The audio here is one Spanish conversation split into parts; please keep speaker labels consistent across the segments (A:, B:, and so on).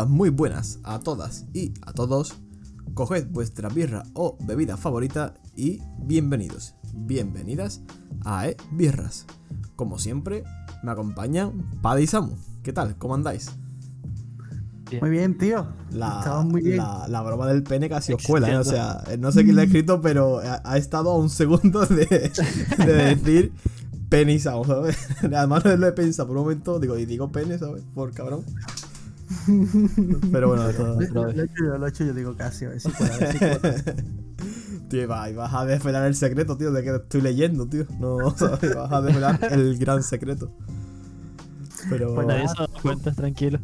A: Hola, muy buenas a todas y a todos. Coged vuestra birra o bebida favorita y bienvenidos, bienvenidas a E Birras. Como siempre, me acompañan Paddy y Samu. ¿Qué tal? ¿Cómo andáis?
B: Muy bien, tío.
A: La,
B: Estamos muy bien.
A: la- la broma del pene casi os cuela, ¿eh? O sea, no sé quién la ha escrito, pero ha, ha estado a un segundo de, de decir pene y Samu, ¿sabes? Además no lo he pensado por un momento, digo, y digo pene, ¿sabes? Por cabrón. Pero bueno, de todo-
B: Lo, lo he hecho yo, lo he hecho yo, digo casi, a ver si puedo, a ver si puedo.
A: Tío, vas a desvelar el secreto, tío, de que estoy leyendo, tío. No, ¿sabes? Vas a desvelar el gran secreto. Pero.
B: Pues
C: Nadie
B: nada.
C: se da cuenta, tranquilo.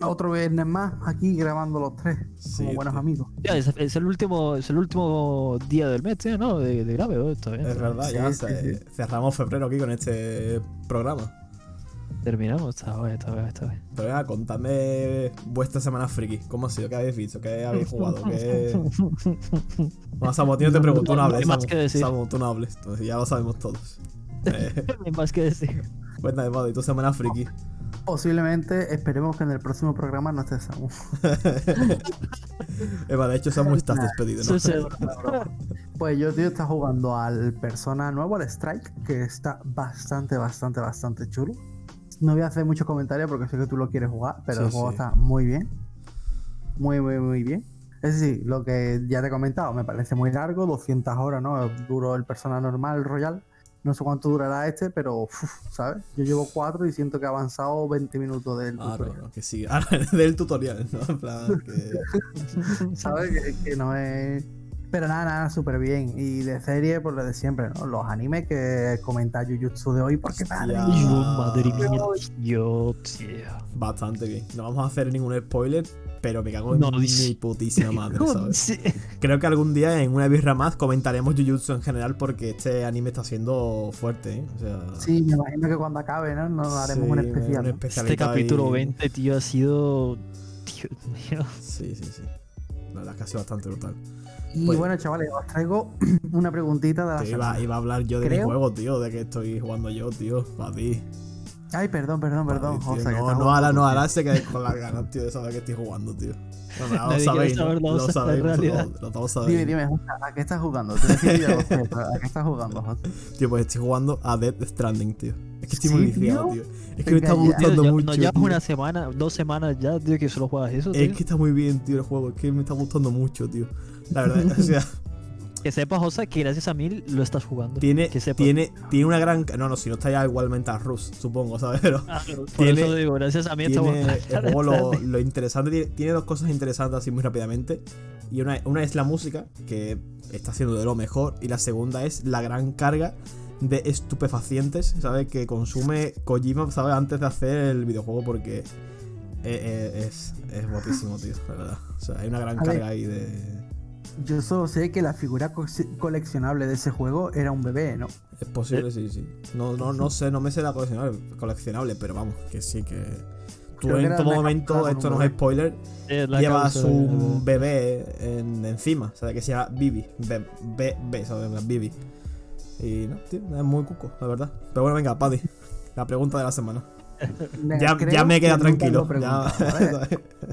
B: Otro viernes más, aquí grabando los tres,
A: Sí,
B: como buenos
A: tío.
B: amigos.
C: Ya, es, es el último, es el último día del mes, tío, ¿no? De, de grave, ¿no? Está bien.
A: Es verdad,
B: Sí,
A: ya
B: sí, sí.
A: cerramos febrero aquí con este programa.
C: Terminamos, está bien, está bien, está bien.
A: Pero venga, contadme vuestra semana friki. ¿Cómo ha sido? ¿Qué habéis visto? ¿Qué habéis jugado? ¿Qué... Bueno, Samu, a ti no te pregunto, no
C: No
A: hables.
C: hay más
A: Samu,
C: que decir.
A: Samu, tú no hables. Entonces, ya lo sabemos todos. Eh,
C: No hay más que decir.
A: cuéntame, Paddy, tu semana friki.
B: Posiblemente, esperemos que en el próximo programa no esté Samu.
A: Eva, de hecho, Samu, estás despedido, ¿no?
B: Pues yo, tío, está jugando al Persona nuevo, al Strike, que está bastante, bastante, bastante chulo. No voy a hacer muchos comentarios porque sé que tú lo quieres jugar, pero
A: Sí,
B: el juego
A: sí.
B: está muy bien. Muy, muy, muy bien. Es decir, lo que ya te he comentado, me parece muy largo, 200 horas, ¿no? Duró el Persona normal, el Royal. No sé cuánto durará este, pero, uf, ¿sabes? Yo llevo 4 y siento que he avanzado 20 minutos del
A: Ah, no,
B: tutorial.
A: no, que sí. Del tutorial, ¿no? En plan, que...
B: ¿Sabes? Que, que no es. Pero nada, nada, súper bien. Y de serie, por lo de siempre, ¿no? Los animes que comenta Jujutsu de hoy, porque madre mía.
C: Yo, madre mía, tío, tío.
A: Bastante bien. No vamos a hacer ningún spoiler, pero me cago en
C: No,
A: mi putísima madre, ¿sabes?
C: Sí.
A: Creo que algún día en una birra más comentaremos Jujutsu en general porque este anime está siendo fuerte, ¿eh? O sea,
B: Sí, me imagino que cuando acabe, ¿no? Nos haremos
A: sí,
B: un especial.
C: Este capítulo
A: ahí.
C: 20, tío, ha sido. Dios mío.
A: Sí, sí, sí. La verdad es que ha sido bastante brutal.
B: Y
A: Pues-
B: bueno, chavales, os traigo una preguntita de la
A: iba,
B: semana.
A: iba a hablar yo de mi
B: Creo-
A: juego, tío, de que estoy jugando yo, tío, para ti.
B: Ay, perdón, perdón, perdón.
A: Tío,
B: José, que
A: no, no, ahora no, ahora se quedéis con las ganas, tío, de saber que estoy jugando, tío. Bueno, lo sabéis, ¿no?
C: saber
A: Lo
C: la
A: sabéis,
C: realidad.
A: vosotros, lo
B: tío.
A: sabiendo.
B: Dime, dime, ¿a qué estás jugando? Lo pero ¿A qué estás jugando, José?
A: Tío, pues estoy jugando a Death Stranding, tío. Es que estoy
B: ¿Sí,
A: muy viciado,
B: tío?
A: Es que me está
B: ya.
C: Tío,
A: gustando
C: ya-
A: mucho.
C: no llevas una semana, dos semanas ya, tío, que solo juegas eso, tío.
A: Es que está muy bien, tío, el juego. Es que me está gustando mucho, tío. La verdad, o sea,
C: Que sepas, José, que gracias a mí lo estás jugando.
A: tiene,
C: Que sepas.
A: tiene, tiene una gran. No, no, si no está ya igualmente a Rus, supongo, ¿sabes? Pero
C: Ah, por
A: tiene-
C: eso digo, gracias a mí está
A: tiene
C: bueno.
A: el juego lo, lo interesante. Tiene, tiene dos cosas interesantes así muy rápidamente. Y una, una es la música, que está haciendo de lo mejor. Y la segunda es la gran carga de estupefacientes, ¿sabes? Que consume Kojima, ¿sabes? Antes de hacer el videojuego, porque eh, eh, es, es guapísimo, tío, la verdad. O sea, hay una gran
B: A ver.
A: carga ahí de.
B: Yo solo sé que la figura co- coleccionable de ese juego era un bebé, ¿no?
A: Es posible, sí, sí. No, no, no sé, no me sé la coleccionable, coleccionable, pero vamos, que sí, que. Tú
B: Creo que
A: en todo momento, esto no es spoiler,
C: Es la
A: llevas
C: causa
A: un bebé en- encima, ¿sabes? Que se llama Bibi. Be- Be- Be- ¿sabes? Bibi. Y no, tío, es muy cuco, la verdad. Pero bueno, venga, Paddy. La pregunta de la semana. Ya, ya me queda
B: que
A: tranquilo. ¿sabes?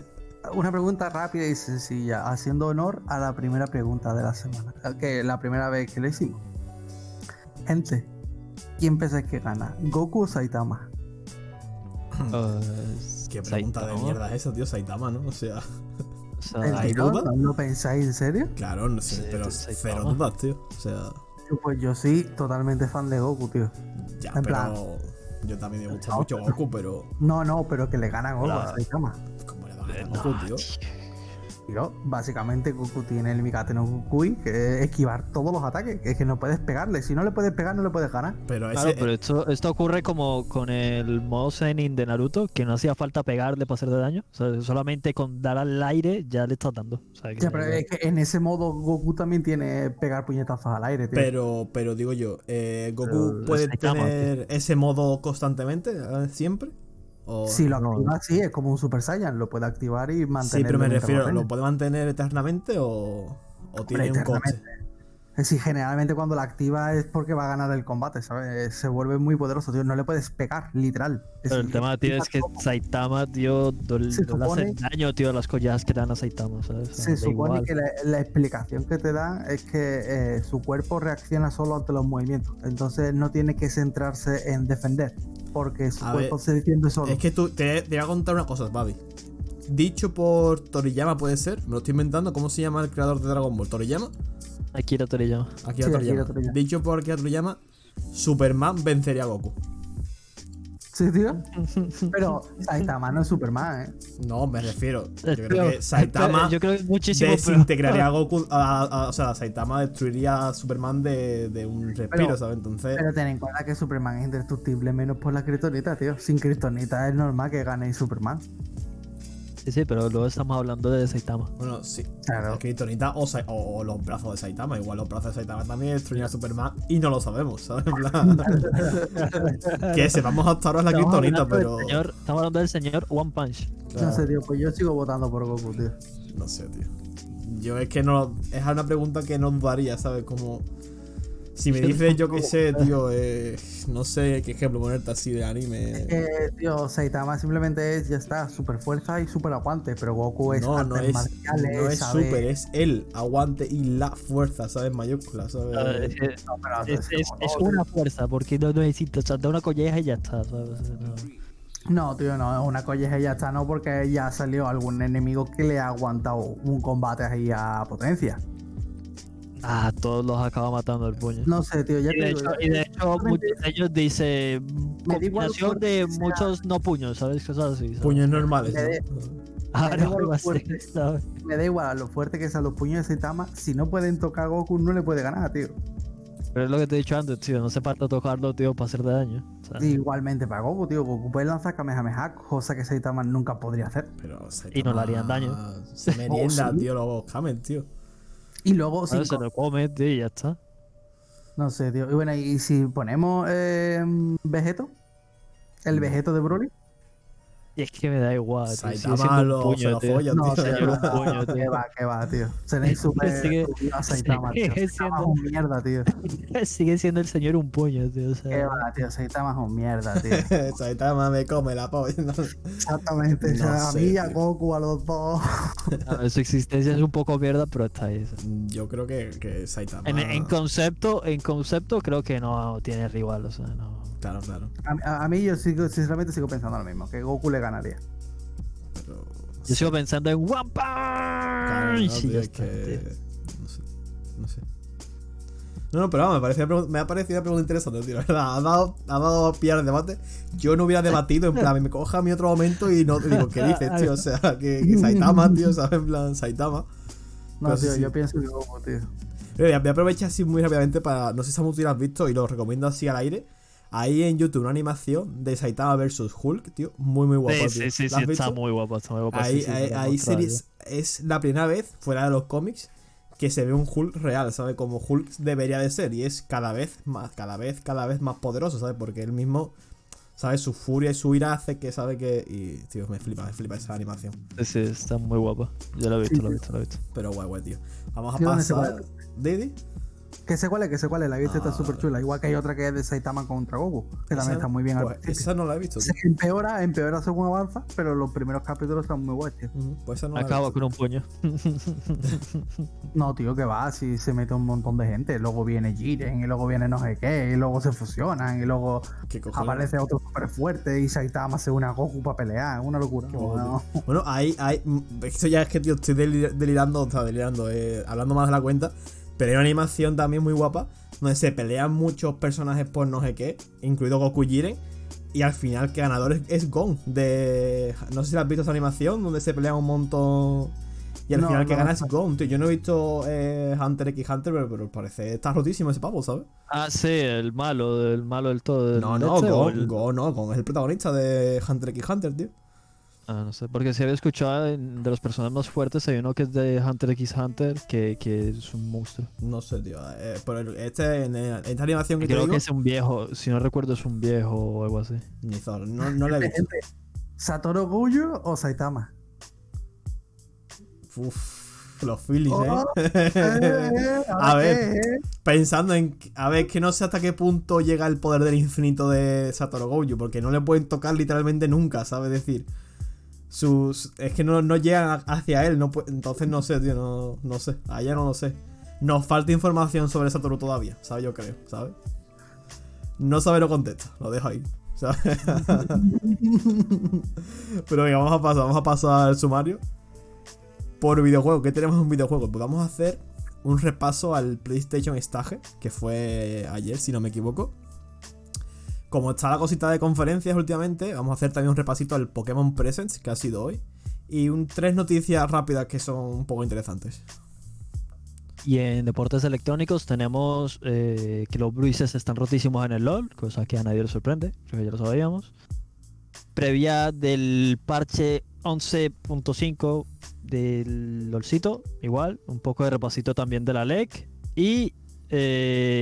B: Una pregunta rápida y sencilla, haciendo honor a la primera pregunta de la semana, que la primera vez que le hicimos. Gente, ¿quién pensáis que gana? ¿Goku o Saitama?
A: Qué pregunta de mierda es esa, tío, Saitama, ¿no? O sea,
C: O sea.
B: ¿No lo pensáis en serio?
A: claro, no sé,
C: Sí,
A: pero
C: tú,
A: cero dudas, tío. O sea,
B: Pues yo sí, totalmente fan de Goku, tío.
A: ya,
B: En
A: pero.
B: plan-
A: Yo también me gusta
B: No,
A: mucho Goku, pero.
B: No, no, pero que le gana Goku a Saitama.
A: ¿Cómo le vas a ganar Goku, tío?
B: Básicamente Goku tiene el Mikate no Gokui, que es esquivar todos los ataques, que es que no puedes pegarle. Si no le puedes pegar, no le puedes ganar.
A: Pero ese.
C: Claro, pero esto, esto ocurre como con el modo Zenin de Naruto, que no hacía falta pegarle para hacerle daño. O sea, solamente con dar al aire ya le estás dando. O sea, que-
B: Ya, pero es que en ese modo Goku también tiene pegar puñetazos al aire, tío.
A: Pero, pero digo yo, eh, ¿Goku
C: Pero
A: puede tener ese modo constantemente, siempre? O-
B: si lo
C: no.
B: activa, sí, es como un Super Saiyan, lo puede activar y mantener.
A: Sí, pero me refiero, ¿lo puede mantener eternamente o, o tiene un coste?
B: Es decir, generalmente cuando la activa es porque va a ganar el combate, ¿sabes? Se vuelve muy poderoso, tío. No le puedes pegar, literal. Es
C: Pero el tema, tío, es que. Saitama, tío, no, no
B: Se
C: le hace
B: supone-
C: daño, tío, a las collas que dan a Saitama, ¿sabes? O sea,
B: Se
C: da
B: supone
C: igual.
B: que la, la explicación que te dan es que eh, su cuerpo reacciona solo ante los movimientos. Entonces no tiene que centrarse en defender. Porque su
A: A
B: cuerpo
A: ver,
B: se defiende solo.
A: Es que tú, te, te voy a contar una cosa, Babi. Dicho por Toriyama, puede ser. Me lo estoy inventando. ¿Cómo se llama el creador de Dragon Ball? ¿Toriyama?
C: Akira Toriyama.
A: Akira
B: Sí,
A: Toriyama.
B: Akira Toriyama.
A: Dicho por Akira Toriyama, Superman vencería a Goku.
B: Sí, tío. Pero Saitama no es Superman, ¿eh?
A: No, me refiero. Yo creo que Saitama
C: Yo creo que es muchísimo peor.
A: desintegraría a Goku. a- a- o sea, Saitama destruiría a Superman de, de un respiro,
B: Pero-
A: ¿sabes? Entonces.
B: Pero ten en cuenta que Superman es indestructible menos por la kriptonita, tío. Sin kriptonita es normal que gane Superman.
C: Sí, sí, pero luego estamos hablando de Saitama.
A: Bueno, sí.
B: Claro.
A: La Kryptonita o, o- o los brazos de Saitama. Igual los brazos de Saitama también destruirían a Superman y no lo sabemos, ¿sabes? En plan, que sepamos hasta ahora es la Kryptonita, pero.
C: señor- estamos hablando del señor One Punch.
B: No sé, tío. Pues yo sigo votando por Goku, tío.
A: No sé, tío. Yo es que no. Es una pregunta que no dudaría, ¿sabes? Como. Si me dices, yo qué sé, tío, eh, no sé qué ejemplo ponerte así de anime.
B: Es que, tío, Saitama simplemente es, ya está, super fuerza y super aguante. Pero Goku es
A: No, no es, no es super, es el aguante y la fuerza, ¿sabes? Mayúscula, ¿sabes?
C: Es,
B: No, pero
C: es-
B: es
C: es-
B: no,
C: una fuerza, porque no necesita, o sea, da una colleja y ya está, ¿sabes? No.
B: No, tío, no, es una colleja y ya está, no, porque ya salió algún enemigo que le ha aguantado un combate ahí a potencia.
C: Ah, todos los acaba matando el puño.
B: No sé, tío, ya
C: Y
B: te
C: de
B: digo,
C: hecho,
B: yo-
C: y de hecho muchos de ellos dice combinación de
B: sea-
C: muchos no puños, ¿sabes? Cosas así. ¿sabes?
A: Puños normales.
B: Me de-
A: ¿no?
C: Ah,
B: me da me da igual a lo fuerte que sean los puños de Saitama, si no pueden tocar a Goku, no le puede ganar, tío.
C: Pero es lo que te he dicho antes, tío. No se falta tocarlo, tío, para hacerle daño.
B: Igualmente para Goku, tío, Goku puede lanzar Kamehameha, cosa que Saitama nunca podría hacer.
A: Pero
C: Y no le harían daño.
A: Se merienda,
B: sí.
A: tío, los Kamen, tío.
B: Y luego, sin
C: se lo come, tío, y ya está.
B: No sé, tío. Y bueno, y si ponemos eh, Vegeto, el. Vegeto de Broly.
C: Y es que me da igual, tío. Sigue
A: Saitama
C: siendo un
A: lo, se
C: puño,
A: lo
C: tío.
B: No,
A: tío.
B: no,
C: un puño, tío.
B: que va, que va, tío. Tenéis súper
C: Sigue-
B: Saitama,
C: sigue
B: tío. Saitama es
C: siendo-
B: un mierda, tío.
C: Sigue siendo el señor un puño, tío. O sea,
B: Que va, tío. Saitama es un mierda, tío.
A: Saitama me come la polla. ¿no?
B: Exactamente.
A: No
B: o sea, a mí y a. Goku, a los dos.
C: a ver, su existencia es un poco mierda, pero está ahí. ¿sabes?
A: Yo creo que, que Saitama.
C: En, en concepto, en concepto creo que no tiene rival, o sea, no.
A: Claro, claro.
B: A mí yo sigo, sinceramente sigo pensando lo mismo, que Goku le ganaría.
A: Pero.
C: Yo sigo pensando en One Punch.
A: No, que. No sé. No sé. No, no, pero vamos, me, pregun- me ha parecido una pregunta interesante, tío. La verdad, ha dado, ha dado a pillar el debate. Yo no hubiera debatido, en plan, me coja a mi otro momento y no te digo, ¿qué dices, tío? O sea, que, que Saitama, tío, ¿sabes? En plan, Saitama.
B: No,
A: Pero
B: tío,
A: sí.
B: yo pienso que Goku, tío.
A: Pero voy a- aprovechar así muy rápidamente para. No sé si tú lo has visto y lo recomiendo así al aire. Ahí en YouTube una animación de Saitama vs Hulk, tío. Muy, muy guapa.
C: Sí,
A: tío.
C: sí, sí,
A: ¿La
C: está muy guapo, está muy guapo.
A: Ahí,
C: sí, sí,
A: ahí,
C: te lo he
A: ahí
C: mostrado
A: series- es la primera vez fuera de los cómics que se ve un Hulk real, ¿sabes? Como Hulk debería de ser y es cada vez más, cada vez, cada vez más poderoso, ¿sabes? Porque él mismo, ¿sabes? Su furia y su ira hace que sabe que... Y, tío, me flipa, me flipa esa animación.
C: Sí, sí, está muy guapa. Yo lo he visto, lo he visto, lo he visto.
A: Pero guay, guay, tío. Vamos a
B: ¿Y dónde se
A: pasar... ¿Didi?
B: Que sé cuál es, que sé cuál es. La vista está súper chula. Igual que hay otra que es de Saitama contra Goku, que también está muy bien
A: pues, esa no la he visto, tío.
B: Se empeora, empeora según avanza, pero los primeros capítulos están muy guays, tío.
A: Pues esa no
C: Acaba con un puño.
B: No, tío, que va, si se mete un montón de gente. Luego viene Jiren, y luego viene no sé qué, y luego se fusionan, y luego aparece otro súper fuerte, y Saitama se une a Goku para pelear. Es una locura. No.
A: Bueno, ahí, ahí. mm, Esto ya es que, tío, estoy delir- delirando, o sea, delirando, eh, hablando más de la cuenta. Pero hay una animación también muy guapa, donde se pelean muchos personajes por no sé qué, incluido Goku y Jiren. Y al final, que ganador es, es Gon. De. No sé si has visto esa animación, donde se pelean un montón. Y al
B: No,
A: final, que
B: no,
A: gana es. Gon, tío. Yo no he visto eh, Hunter x Hunter, pero, pero parece. Está rotísimo ese pavo, ¿sabes?
C: Ah, sí, el malo, el malo del todo. el
A: No, no,
C: este,
A: Gon,
C: el-
A: Gon, no, Gon es el protagonista de Hunter x Hunter, tío.
C: Ah, no sé, porque si había escuchado de los personajes más fuertes, hay uno que es de Hunter x Hunter, que, que es un monstruo.
A: No sé, tío. eh, pero este, en, en esta animación que te
C: Creo
A: digo,
C: que es un viejo, si no recuerdo es un viejo o algo así.
A: Ni Zoro, no, no la he visto.
B: ¿Satoru Gojo o Saitama?
A: Uf. Los Phillies,
B: Oh,
A: ¿eh?
B: Eh,
A: A ver.
B: qué, eh?
A: Pensando en. A ver, que no sé hasta qué punto llega el poder del infinito de Satoru Gojo, porque no le pueden tocar literalmente nunca, ¿sabes? decir, sus. Es que no, no llegan hacia él, no entonces no sé, tío, no, no sé. Allá no lo sé. Nos falta información sobre Satoru todavía, ¿sabes? Yo creo, ¿sabes? No sabe, no contesta, lo dejo ahí. Pero venga, vamos a pasar, vamos a pasar al sumario. Por videojuego, ¿qué tenemos en videojuegos? Pues vamos a hacer un repaso al PlayStation Stage, que fue ayer, si no me equivoco. Como está la cosita de conferencias últimamente, vamos a hacer también un repasito al Pokémon Presents, que ha sido hoy. Y un, tres noticias rápidas que son un poco interesantes.
C: Y en deportes electrónicos tenemos eh, que los Bruises están rotísimos en el LOL, cosa que a nadie le sorprende, creo que ya lo sabíamos. Previa del parche 11.5 del LOLcito, igual, un poco de repasito también de la LEC. Y eh,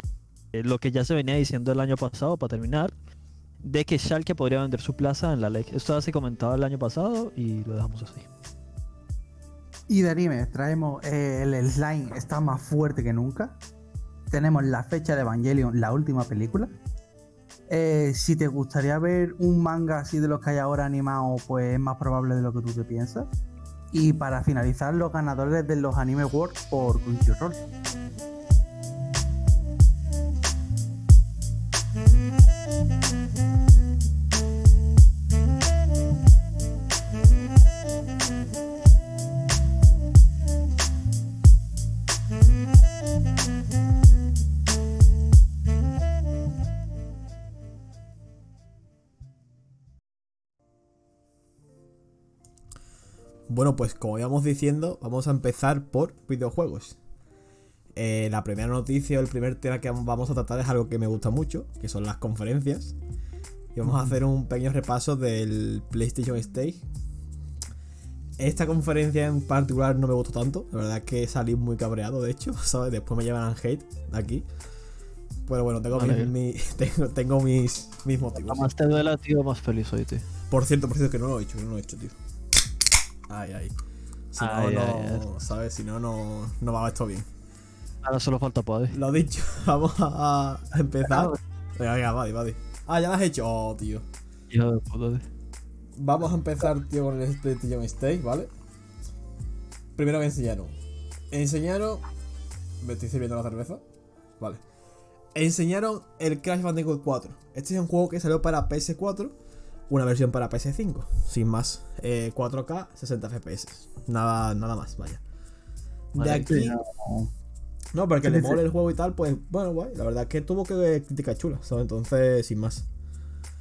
C: lo que ya se venía diciendo el año pasado, para terminar, de que Schalke podría vender su plaza en la LEC. Esto ya se comentaba el año pasado y lo dejamos así.
B: Y de anime, traemos eh, el slime está más fuerte que nunca. Tenemos la fecha de Evangelion, la última película. Eh, si te gustaría ver un manga así de los que hay ahora animado, pues es más probable de lo que tú te piensas. Y para finalizar, los ganadores de los Anime Awards por Crunchyroll.
A: Bueno, pues como íbamos diciendo, vamos a empezar por videojuegos. Eh, la primera noticia o el primer tema que vamos a tratar es algo que me gusta mucho, que son las conferencias. Y vamos a hacer un pequeño repaso del PlayStation Stage. Esta conferencia en particular no me gustó tanto, la verdad es que salí muy cabreado, de hecho, ¿sabes? Después me llevan hate aquí. Pero bueno, tengo, mis, mi- tengo, tengo mis, mis motivos.
C: más te duela, tío, más feliz soy, tío.
A: Por cierto, por cierto, que no lo he hecho, que no lo he hecho, tío. Ay, ay. Si no,
C: Ay,
A: no,
C: ay,
A: ¿sabes? Si no, no, no va esto bien.
C: Ahora solo falta Padre.
A: Lo dicho, vamos a, a empezar. Venga, venga, vale, vale. Ah, ya lo has hecho. Oh, tío. Vamos a empezar, tío, con el PlayStation Stage, ¿vale? Primero me enseñaron. Enseñaron. Me estoy sirviendo la cerveza. Vale. Enseñaron el Crash Bandicoot 4. Este es un juego que salió para PS4. Una versión para PS5. Sin más. Eh, 4K, 60 FPS. Nada, nada más, vaya. De aquí.
B: Sí, no.
A: Porque le
B: sí.
A: mole el juego y tal, pues bueno, guay. La verdad es que tuvo que crítica chula, ¿sabes? Entonces, sin más.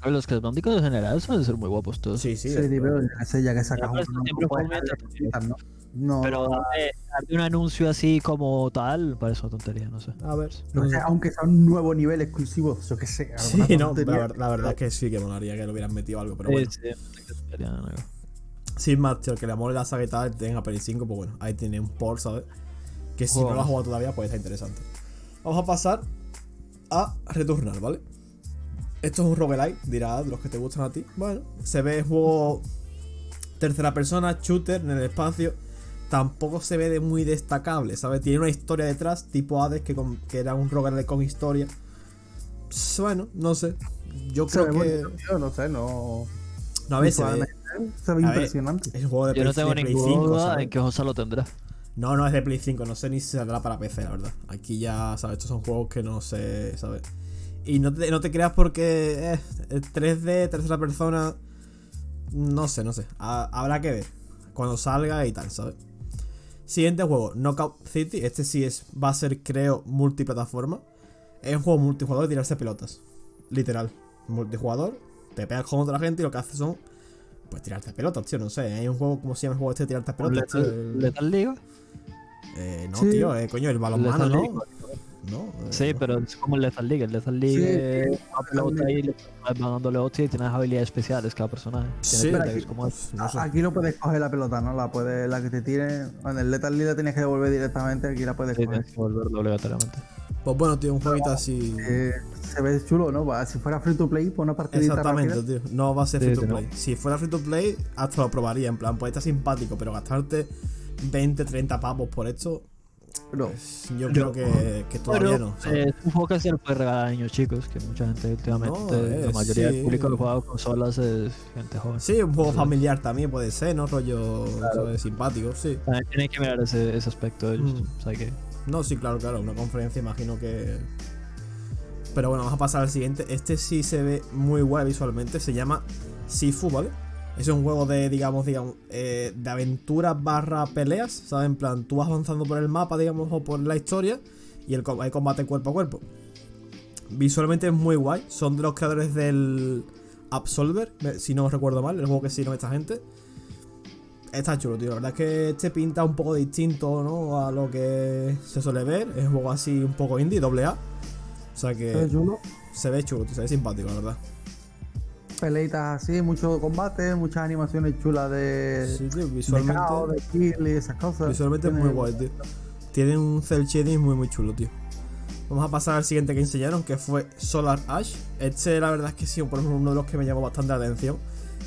C: Pero Los Crash Bandicoot en general suelen ser muy guapos todos.
A: Sí, sí.
B: Sí,
A: es-
B: pero ya que ya sacas
C: siempre un
B: utilizar, ¿no? No,
C: Pero darle un anuncio así como tal, parece una tontería, no sé.
A: A ver.
B: no sé, aunque sea un nuevo nivel exclusivo, yo que sé.
A: Sí, no, la, ver- la verdad es que sí que molaría que le hubieran metido algo, pero bueno.
C: Sí, sí, qué tontería, no, no.
A: Sin más, tío, que le mole la saga y tal, tenga Play 5, pues bueno, ahí tiene un port, ¿sabes? Que si no lo has
C: Juegazo.
A: jugado todavía, pues está interesante. Vamos a pasar a Returnal, ¿vale? Esto es un roguelike, dirás, de los que te gustan a ti. Bueno, se ve juego tercera persona, shooter en el espacio. Tampoco se ve de muy destacable, ¿sabes? Tiene una historia detrás, tipo Hades, que, con- que era un roguelike con historia. Bueno, no sé. Yo
B: Se
A: creo
B: ve
A: que.
B: bonito, tío, no sé, no.
A: No, a ver, se ve-
B: Visualmente se ve
A: ver,
B: impresionante.
A: es un juego de
C: Yo
A: Play,
C: no tengo
A: de Play
C: ninguna
A: 5,
C: duda
A: ¿sabes?
C: en que Josa lo tendrá.
A: No, no es de Play 5, no sé ni si saldrá para PC, la verdad. Aquí ya, ¿sabes? Estos son juegos que no sé, ¿sabes? Y no te, no te creas porque eh, el 3D, tercera persona, no sé, no sé. Ha- habrá que ver cuando salga y tal, ¿sabes? Siguiente juego, Knockout City. Este sí es, va a ser, creo, multiplataforma. Es un juego multijugador de tirarse pelotas. Literal. Multijugador, te pegas con otra gente y lo que haces son, pues tirarte pelotas, tío. No sé, hay un juego, ¿cómo se llama el juego este de tirarte pelotas? tío?
C: ¿Letal,
A: El-
C: Letal Liga?
A: eh, no,
B: Sí.
A: tío, eh, coño, el balonmano, ¿no?
C: League.
A: No, eh,
C: Sí,
A: no.
C: pero es como el Lethal League. El Lethal League
B: Sí,
C: pelota y le dándole hostia y tienes habilidades especiales cada personaje.
A: Sí,
C: es
A: pues, no sé.
B: Aquí lo puedes coger la pelota, ¿no? La puedes, la que te tire. En el Lethal League la tienes que devolver directamente, aquí la puedes
C: Sí,
B: coger.
C: tienes que volverlo obligatoriamente.
A: Pues bueno, tío, un jueguito así.
B: Eh, se ve chulo, ¿no? Va, Si fuera free to play, pues una partidita
A: Exactamente,
B: rápida.
A: tío. No va a ser free to
C: no.
A: play. Si fuera free to play, hasta lo probaría. En plan, pues está simpático, pero gastarte 20, 30 pavos por esto, Pues, yo creo que, que todavía
C: Pero
A: no.
C: eh, es un juego que se lo puede regalar a niños chicos, que mucha gente últimamente,
A: No, eh,
C: la mayoría
A: sí.
C: del público que juega consolas es gente joven.
A: Sí, un juego familiar también puede ser, ¿no? Rollo ¿sabes? simpático, sí.
C: También tienen que mirar ese, ese aspecto ellos.
A: Mm.
C: O sea que
A: No, sí, claro, claro. Una conferencia imagino que. Pero bueno, vamos a pasar al siguiente. Este sí se ve muy guay visualmente. Se llama Sifu, ¿vale? Es un juego de, digamos, digamos, eh, de aventura barra peleas, ¿sabes? En plan, tú vas avanzando por el mapa, digamos, o por la historia, y el, hay combate cuerpo a cuerpo. Visualmente es muy guay. Son de los creadores del Absolver, si no recuerdo mal, el juego que hicieron esta gente. Está chulo, tío. La verdad es que este pinta un poco distinto, ¿no? A lo que se suele ver. Es un juego así un poco indie, doble A. O sea
B: ¿es
A: que se ve chulo, tío, se ve simpático, la verdad.
B: Peleitas así, mucho combate, muchas animaciones chulas de.
A: Sí, tío,
B: de
A: visualmente.
B: caos, de kill y esas cosas.
A: Visualmente es muy guay, tío. Tiene un cel shading muy, muy chulo, tío. Vamos a pasar al siguiente que enseñaron, que fue Solar Ash. Este, la verdad es que sí, por ejemplo, uno de los que me llamó bastante la atención.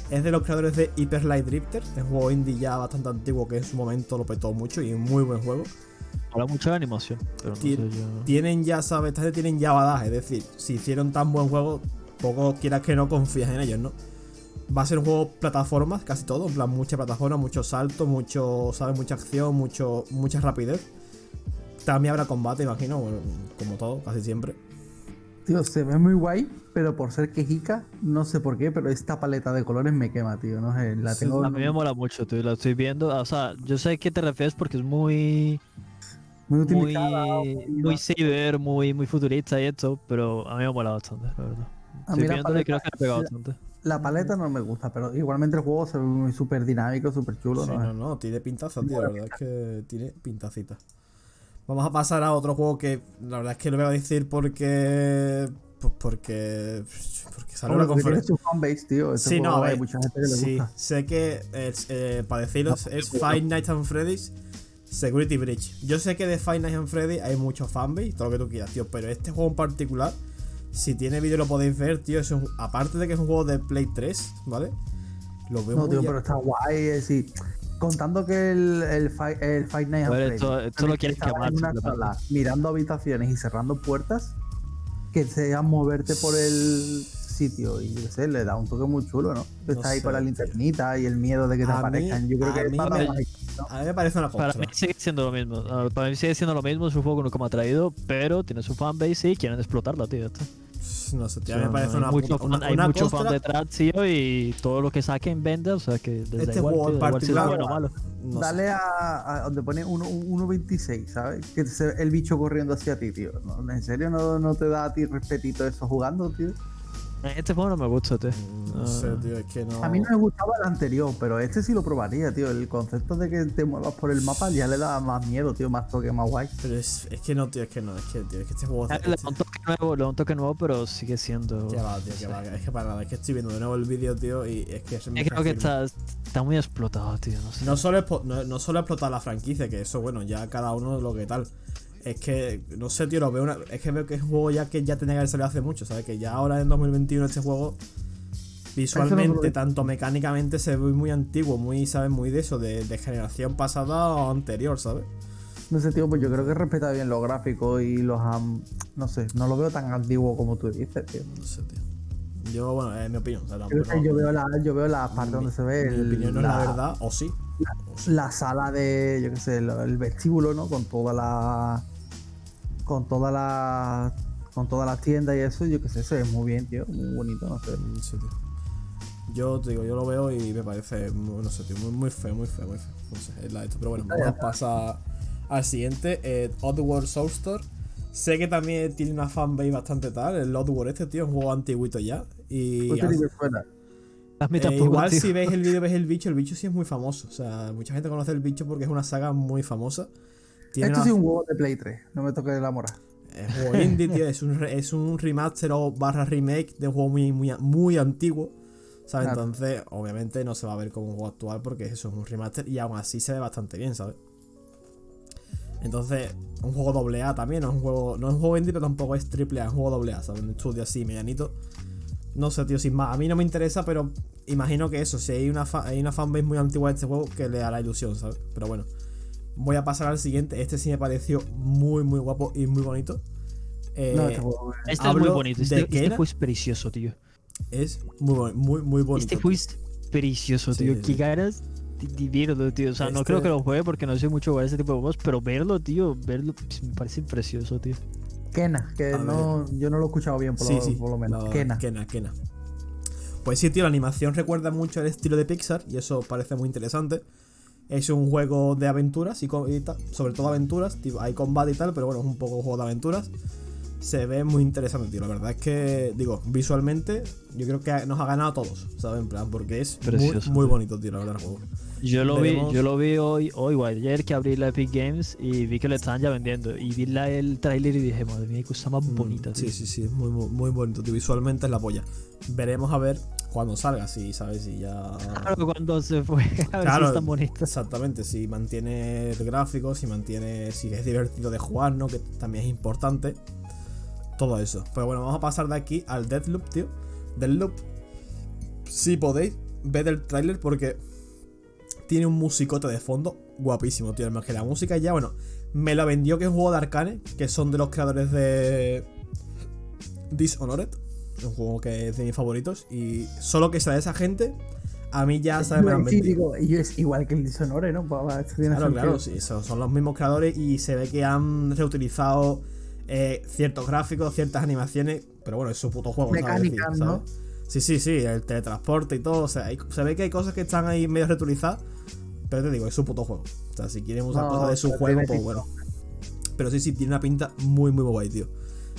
A: Es de los creadores de Hyper Light Drifter, es un juego indie ya bastante antiguo que en su momento lo petó mucho y un muy buen juego.
C: habla mucho de animación, pero no
A: Tien-
C: sé yo.
A: tienen ya, ¿sabes? Tienen ya badaje. Es decir, si hicieron tan buen juego, poco quieras que no confías en ellos, ¿no? Va a ser un juego plataformas, casi todo. En plan, mucha plataforma, mucho salto, mucho, ¿sabes? Mucha acción, mucho, mucha rapidez. También habrá combate, imagino, bueno, como todo, casi siempre.
B: Tío, se ve muy guay, pero por ser quejica, no sé por qué, pero esta paleta de colores me quema, tío. No sé, la
A: Sí,
B: tengo.
C: A mí me mola mucho, tío, la estoy viendo. O sea, yo sé a qué te refieres porque es muy.
B: muy
C: Muy,
B: utilizada.
C: muy cyber, muy, muy futurista y esto, pero a mí me mola bastante, la verdad.
B: A mí la
C: viéndolo y creo
B: paleta-
C: que me pega
B: la-
C: bastante.
B: La paleta no me gusta, pero igualmente el juego se ve muy súper dinámico, súper chulo,
A: Sí,
B: ¿no?
A: no, no, tiene pintaza, tío. La verdad es que tiene pintacita. Vamos a pasar a otro juego que la verdad es que lo voy a decir porque. Pues porque. Porque salió
B: tiene
A: conferencia.
B: su fanbase, tío. Este
A: Sí, no, a
B: hay
A: ver,
B: mucha gente que le
A: Sí,
B: gusta.
A: sé que es, eh, para deciros
B: No,
A: es Five Nights at Freddy's Security Breach. Yo sé que de Five Nights at Freddy's hay mucho fanbase, todo lo que tú quieras, tío, pero este juego en particular, si tiene vídeo lo podéis ver, tío, es un- aparte de que es un juego de Play 3, ¿vale? Lo veo
B: No,
A: muy
B: tío,
A: ya-
B: pero está guay. Es decir, contando que el, el, Fight, el Fight Night
C: A
B: at
C: ver,
B: Freddy's
C: esto, esto lo quemar.
B: sala mirando habitaciones y cerrando puertas, que sea moverte por el sitio y yo qué sé, le da un toque muy chulo, ¿no?
A: No
B: Que Está ahí
A: sé,
B: con la linternita y el miedo de que te
A: A mí-
B: aparezcan. Yo creo
A: a
B: que
A: mí
B: para
A: me-
B: más-
A: A mí me parece una
C: Para
A: cosa.
C: mí sigue siendo lo mismo. Ah, Para mí sigue siendo lo mismo. Es un juego que nunca me ha traído, pero tiene su fanbase y quieren explotarla, tío. ya está.
A: No sé, tío, a
C: O
A: mí me parece
C: hay
A: una,
C: mucho,
A: puta-
C: fan-
A: una,
C: hay
A: una
C: mucho fan detrás, tío, y todo lo que saquen vende, o sea que desde
A: Este
C: igual,
A: juego en
C: tío, da igual si es
A: particular-
C: bueno o malo.
A: no.
B: Dale a, a donde pone 1.26, ¿sabes? Que se ve el bicho corriendo hacia ti, tío. ¿No? ¿En serio no, no te da a ti respetito eso jugando, tío?
C: Este juego no me gusta, tío.
A: No
C: Ah.
A: sé, tío, es que no.
B: A mí no me gustaba el anterior, pero este sí lo probaría, tío. El concepto de que te muevas por el mapa ya le da más miedo, tío, más toque, más guay.
A: Pero es, es que no, tío, es que no, es que, tío, es que este juego.
C: Ah, Le da un toque nuevo, le da un toque nuevo, pero sigue siendo.
A: Que va, tío, que va, es que para nada, es que estoy viendo de nuevo el vídeo, tío, y es que se me
C: Es que creo que está, está muy explotado, tío. No sé.
A: No solo, es no, no solo explotar la franquicia, que eso, bueno, ya cada uno lo que tal. Es que, no sé, tío, lo veo una, Es que veo que es un juego ya que ya tenía que haber salido hace mucho, ¿sabes? Que ya ahora en 2021 este juego, visualmente, tanto mecánicamente, se ve muy antiguo, muy, ¿sabes? Muy de eso, de, de generación pasada o anterior, ¿sabes?
B: No sé, tío, pues yo creo que respeta bien los gráficos y los. am- no sé, no lo veo tan antiguo como tú dices, tío.
A: No sé, tío. Yo, bueno, es mi opinión, o sea, tampoco.
B: yo veo la, yo veo la parte donde se ve
A: mi
B: el-
A: opinión no es la verdad, o sí. O sí.
B: la sala de, yo qué sé, el, el vestíbulo, ¿no? Con toda la. Con toda la. Con todas las tiendas y eso, yo qué sé, se ve muy bien, tío. Muy bonito, no sé.
A: Mm, sí, tío. Yo te digo, yo lo veo y me parece, muy, no sé, tío, muy, muy feo, muy feo, muy feo. No sé, es la de esto. Pero bueno, vamos a pasar al siguiente, eh, Oddworld Soulstorm. Sé que también tiene una fanbase bastante tal, el Oddworld este, tío, es un juego antiguito ya. Y
B: Pues
A: eh, igual si veis el vídeo, veis el bicho, el bicho sí es muy famoso. O sea, mucha gente conoce el bicho porque es una saga muy famosa. Tiene
B: Esto
A: una-
B: es un juego de Play 3, no me toques la mora.
A: es un juego indie, tío. Es un, es un remaster o barra remake de un juego muy, muy, muy antiguo. ¿Sabes?
B: Claro.
A: Entonces, obviamente no se va a ver como un juego actual porque eso es un remaster y aún así se ve bastante bien, ¿sabes? Entonces, un juego doble A también, no es un juego, no es un juego indie, pero tampoco es triple A, es un juego doble A, ¿sabes? Un estudio así, medianito. No sé, tío, sin más. A mí no me interesa, pero imagino que eso, si hay una, fa- hay una fanbase muy antigua de este juego, que le hará ilusión, ¿sabes? Pero bueno. Voy a pasar al siguiente. Este sí me pareció muy, muy guapo y muy bonito. Eh,
B: No, este juego, eh,
C: Este es muy bonito. Este, este es precioso, tío.
A: es muy, muy, muy bonito.
C: Este juego es precioso, tío.
A: sí,
C: Qué
A: sí.
C: ganas de, de verlo, tío. O sea, no
A: Este-
C: creo que lo juegue porque no sé mucho jugar ese tipo de juegos, pero verlo, tío, verlo pues, me parece precioso, tío.
B: Kena, que
A: A
B: no, yo no lo he escuchado bien, por,
A: Sí,
B: lo,
A: sí.
B: por lo menos.
A: la-
B: Kena.
A: Kena, Kena. Pues sí, tío, la animación recuerda mucho al estilo de Pixar y eso parece muy interesante. Es un juego de aventuras y, co- y tal, sobre todo aventuras, tipo, hay combate y tal, pero bueno, es un poco un juego de aventuras. Se ve muy interesante, tío. La verdad es que, digo, visualmente, yo creo que nos ha ganado a todos, ¿sabes? En plan, porque es muy,
C: Precioso,
A: muy bonito, tío, la verdad, el juego.
C: Yo lo
A: Veremos.
C: vi, yo lo vi hoy, hoy o ayer que abrí la Epic Games y vi que lo estaban ya vendiendo. Y vi la, el tráiler y dije, madre mía, qué cosa más
A: Mm,
C: bonita, tío.
A: Sí, sí, sí, es muy, muy, muy bonito. Visualmente es la polla. Veremos a ver cuando salga, si, ¿sabes? Si ya.
C: Claro, cuando se fue, a ver
A: Claro.
C: si es tan bonito.
A: Exactamente, si mantiene el gráfico, si mantiene, si es divertido de jugar, ¿no? Que también es importante. Todo eso. Pero bueno, vamos a pasar de aquí al Deathloop, tío. Deathloop, si podéis, ved el tráiler porque tiene un musicote de fondo guapísimo, tío. Es que la música ya, bueno, me lo vendió que es un juego de Arcane, que son de los creadores de Dishonored. Un juego que es de mis favoritos. Y solo que sea de esa gente, a mí ya, ¿sabes? Me han
B: Sí,
A: vendido.
B: digo, y es igual que el Dishonored, ¿no?
A: Claro, claro, sí, son, son los mismos creadores y se ve que han reutilizado eh, ciertos gráficos, ciertas animaciones, pero bueno, es su puto juego, Decir,
B: ¿no?
A: ¿sabes? Sí, sí, sí, el teletransporte y todo, o sea, hay- se ve que hay cosas que están ahí medio reutilizadas, pero te digo, es su puto juego. O sea, si quieren usar
B: No,
A: cosas de su juego, pues bueno. Pero sí, sí, tiene una pinta muy, muy guay, tío.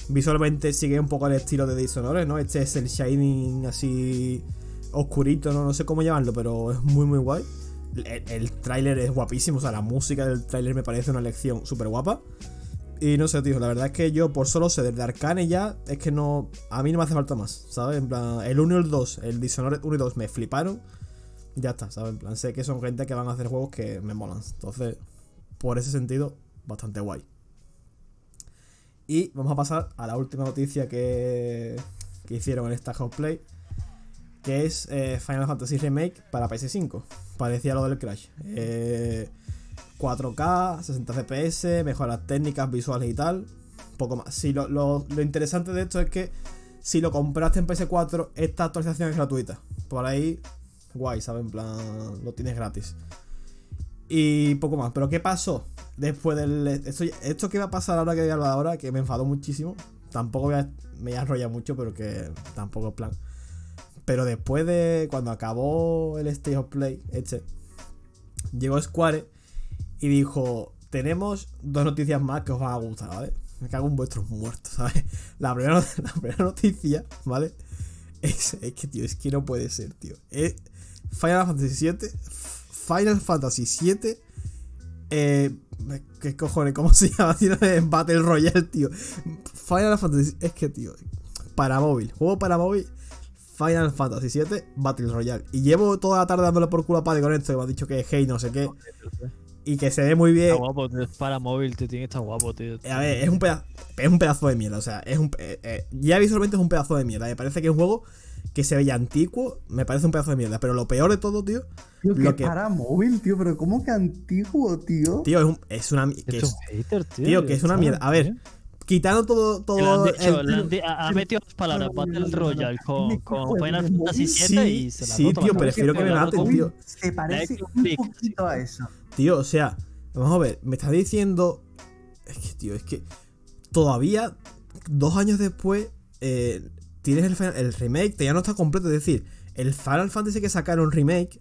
A: Visualmente sigue un poco el estilo de Dishonored, ¿no? Este es el Shining así oscurito, ¿no? No sé cómo llamarlo, pero es muy, muy guay. El, el tráiler es guapísimo, o sea, la música del tráiler me parece una lección súper guapa. Y no sé, tío, la verdad es que yo por solo ser de Arcane ya, es que no... A mí no me hace falta más, ¿sabes? En plan, el 1 y el 2, el Dishonored 1 y 2 me fliparon. Ya está, ¿sabes? En plan, sé que son gente que van a hacer juegos que me molan. Entonces, por ese sentido, bastante guay. Y vamos a pasar a la última noticia que, que hicieron en esta Play que es eh, Final Fantasy Remake para PS5. Parecía lo del Crash. Eh, 4K, 60 FPS, mejoras técnicas, visuales y tal. Poco más. Sí, lo, lo- lo interesante de esto es que si lo compraste en PS4, esta actualización es gratuita. Por ahí, guay, ¿sabes? En plan, lo tienes gratis. Y poco más. Pero ¿qué pasó? Después del. Esto, esto que va a pasar ahora que voy a hablar ahora, que me enfadó muchísimo. Tampoco me voy a enrollar mucho, pero que tampoco es plan. Pero después de. Cuando acabó el State of Play, este. Llegó Square y dijo: Tenemos dos noticias más que os van a gustar, ¿vale? Me cago en vuestros muertos, ¿sabes? La primera, la primera noticia, ¿vale? Es, es que, tío, es que no puede ser, tío. Es Final Fantasy VII. Final Fantasy VII. Eh, ¿Qué cojones? ¿Cómo se llama? Tío, en Battle Royale, tío. Final Fantasy. Es que, tío. Para móvil. Juego para móvil. Final Fantasy VII Battle Royale. Y llevo toda la tarde dándole por culo a Padre con esto. Que me ha dicho que es hey, no sé qué. Y que se ve muy bien.
C: Está guapo, tío. Es para móvil, te tiene que estar guapo, tío.
A: A ver, es un, pedazo, es un pedazo de mierda. O sea, es un, eh, eh, ya visualmente es un pedazo de mierda. Me parece que es un juego que se veía antiguo. Me parece un pedazo de mierda. Pero lo peor de todo, tío.
B: Tío,
A: lo
B: que
A: que-
B: para móvil, tío, pero ¿cómo que antiguo, tío?
A: Tío, es, un- es una. que es-
C: es un hater, tío.
A: tío, que es una mierda. A ver, quitando todo. todo
C: han dicho,
A: el-
C: han di- ha, ha metido las palabras Battle Royale con, con Final Fantasy
A: Sí,
C: VII y se la
A: sí, tío, prefiero que me maten, tío.
B: Se parece un
C: Pick,
B: poquito a eso.
A: Tío, o sea, vamos a ver, me estás diciendo. Es que, tío, es que todavía, dos años después, eh, tienes el, el remake, ya no está completo. Es decir, el Final Fantasy que sacaron remake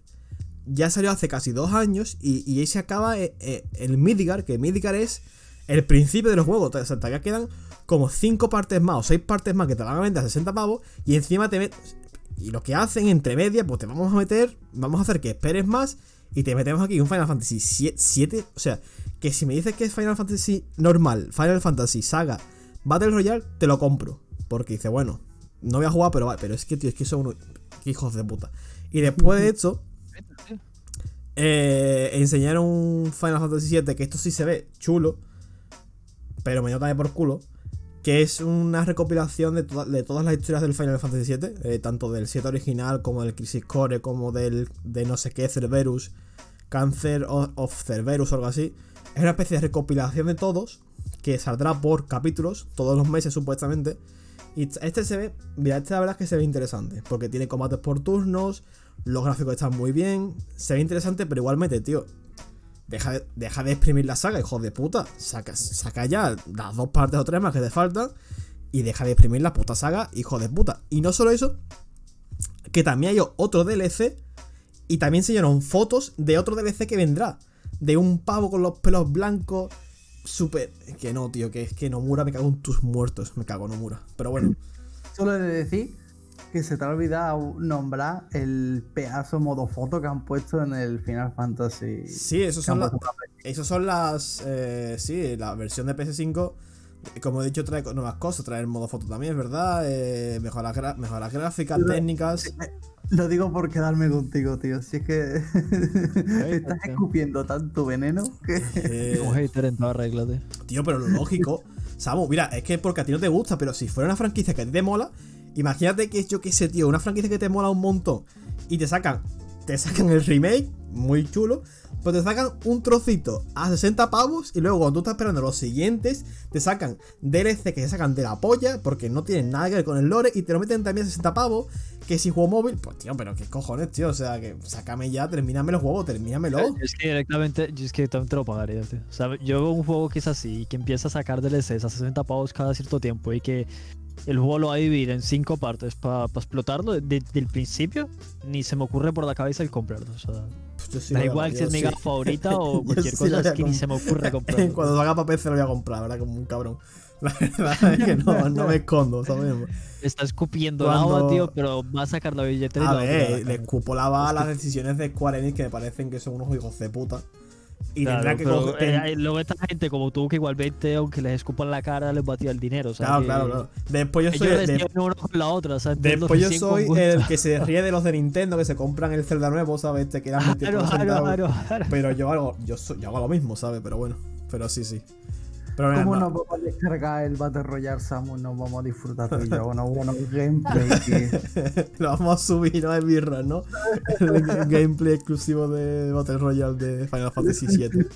A: ya salió hace casi dos años y, ahí se acaba eh, eh, el Midgar, que Midgar es el principio de los juegos. O sea, todavía quedan como cinco partes más o seis partes más que te van a vender a 60 pavos y encima te met- Y lo que hacen entre medias, pues te vamos a meter, vamos a hacer que esperes más y te metemos aquí un Final Fantasy 7. O sea, que si me dices que es Final Fantasy normal, Final Fantasy Saga, Battle Royale, te lo compro. Porque dice, bueno, no voy a jugar, pero pero es que, tío, es que son unos hijos de puta. Y después de esto, eh, enseñaron Final Fantasy VII, que esto sí se ve chulo, pero me dio también por culo. Que es una recopilación de, toda- de todas las historias del Final Fantasy VII, eh, tanto del 7 original como del Crisis Core, como del de no sé qué Cerberus, Cancer of, of Cerberus o algo así. Es una especie de recopilación de todos que saldrá por capítulos, todos los meses supuestamente. Y este se ve, mira, este la verdad es que se ve interesante, porque tiene combates por turnos, los gráficos están muy bien, se ve interesante, pero igualmente, tío, deja de, deja de exprimir la saga, hijo de puta. Saca, saca ya las dos partes o tres más que te faltan y deja de exprimir la puta saga, hijo de puta. Y no solo eso, que también hay otro DLC y también enseñaron fotos de otro DLC que vendrá. De un pavo con los pelos blancos. Súper. Que no, tío, que es que Nomura me cago en tus muertos. Me cago en Nomura. Pero bueno.
B: Solo he de decir que se te ha olvidado nombrar el pedazo modo foto que han puesto en el Final Fantasy.
A: Sí, esos son, las esos son las. Eh, sí, la versión de PS5. Como he dicho, trae nuevas cosas. Trae el modo foto también, es verdad. Eh, mejora, gra mejora gráficas, técnicas.
B: Lo digo por quedarme contigo, tío. Si es que estás escupiendo tanto veneno que.
C: Eh... Un hater en toda regla, tío.
A: Tío, pero lo lógico. Samu, mira, es que porque a ti no te gusta, pero si fuera una franquicia que a ti te mola, imagínate que es yo qué sé, tío, una franquicia que te mola un montón y te sacan, te sacan el remake, muy chulo, pues te sacan un trocito a 60 pavos y luego cuando tú estás esperando los siguientes, te sacan DLC que se sacan de la polla porque no tienen nada que ver con el lore y te lo meten también a 60 pavos. Que si juego móvil, pues tío, pero qué cojones, tío. O sea, que sácame ya, termíname el juego, termínamelo.
C: Yo es que directamente, yo es que también te lo pagaría, tío. O sea, yo veo un juego que es así que empieza a sacar DLCs a 60 pavos cada cierto tiempo y que el juego lo va a dividir en cinco partes para pa explotarlo desde el principio, ni se me ocurre por la cabeza el comprarlo. O sea, sí da igual si es mi gama favorita o cualquier cosa, es que ni se me ocurre comprarlo.
A: Cuando salga para PC lo voy a comprar, ¿verdad? Como un cabrón. La verdad es que no, no me escondo, ¿sabes?
C: Está escupiendo Cuando... agua, tío, pero va a sacar la billetera.
A: A ver, le escupo la a las decisiones de Square Enix que me parecen que son unos hijos de puta. Y
C: claro,
A: tendrá que
C: pero,
A: coger-
C: eh, luego esta gente como tú que igualmente aunque les escupan la cara les va a tirar el dinero sea
A: Claro, claro, claro. Después yo
C: ellos
A: soy. de-
C: decían uno con la otra
A: Después yo soy el que se ríe de los de Nintendo que se compran el Zelda nuevo, ¿sabes? Te quedan
C: claro,
A: 24
C: claro,
A: centavos.
C: claro, claro.
A: Pero yo hago, yo, soy- yo hago lo mismo, ¿sabes? Pero bueno, pero sí, sí. Pero
B: ¿Cómo
A: no-
B: nos vamos a descargar el Battle Royale, Samu? Nos vamos a disfrutar tú y yo. Bueno, bueno, gameplay. Que...
A: lo vamos a subir, ¿no? En birra, ¿no? El gameplay exclusivo de Battle Royale de Final Fantasy VII.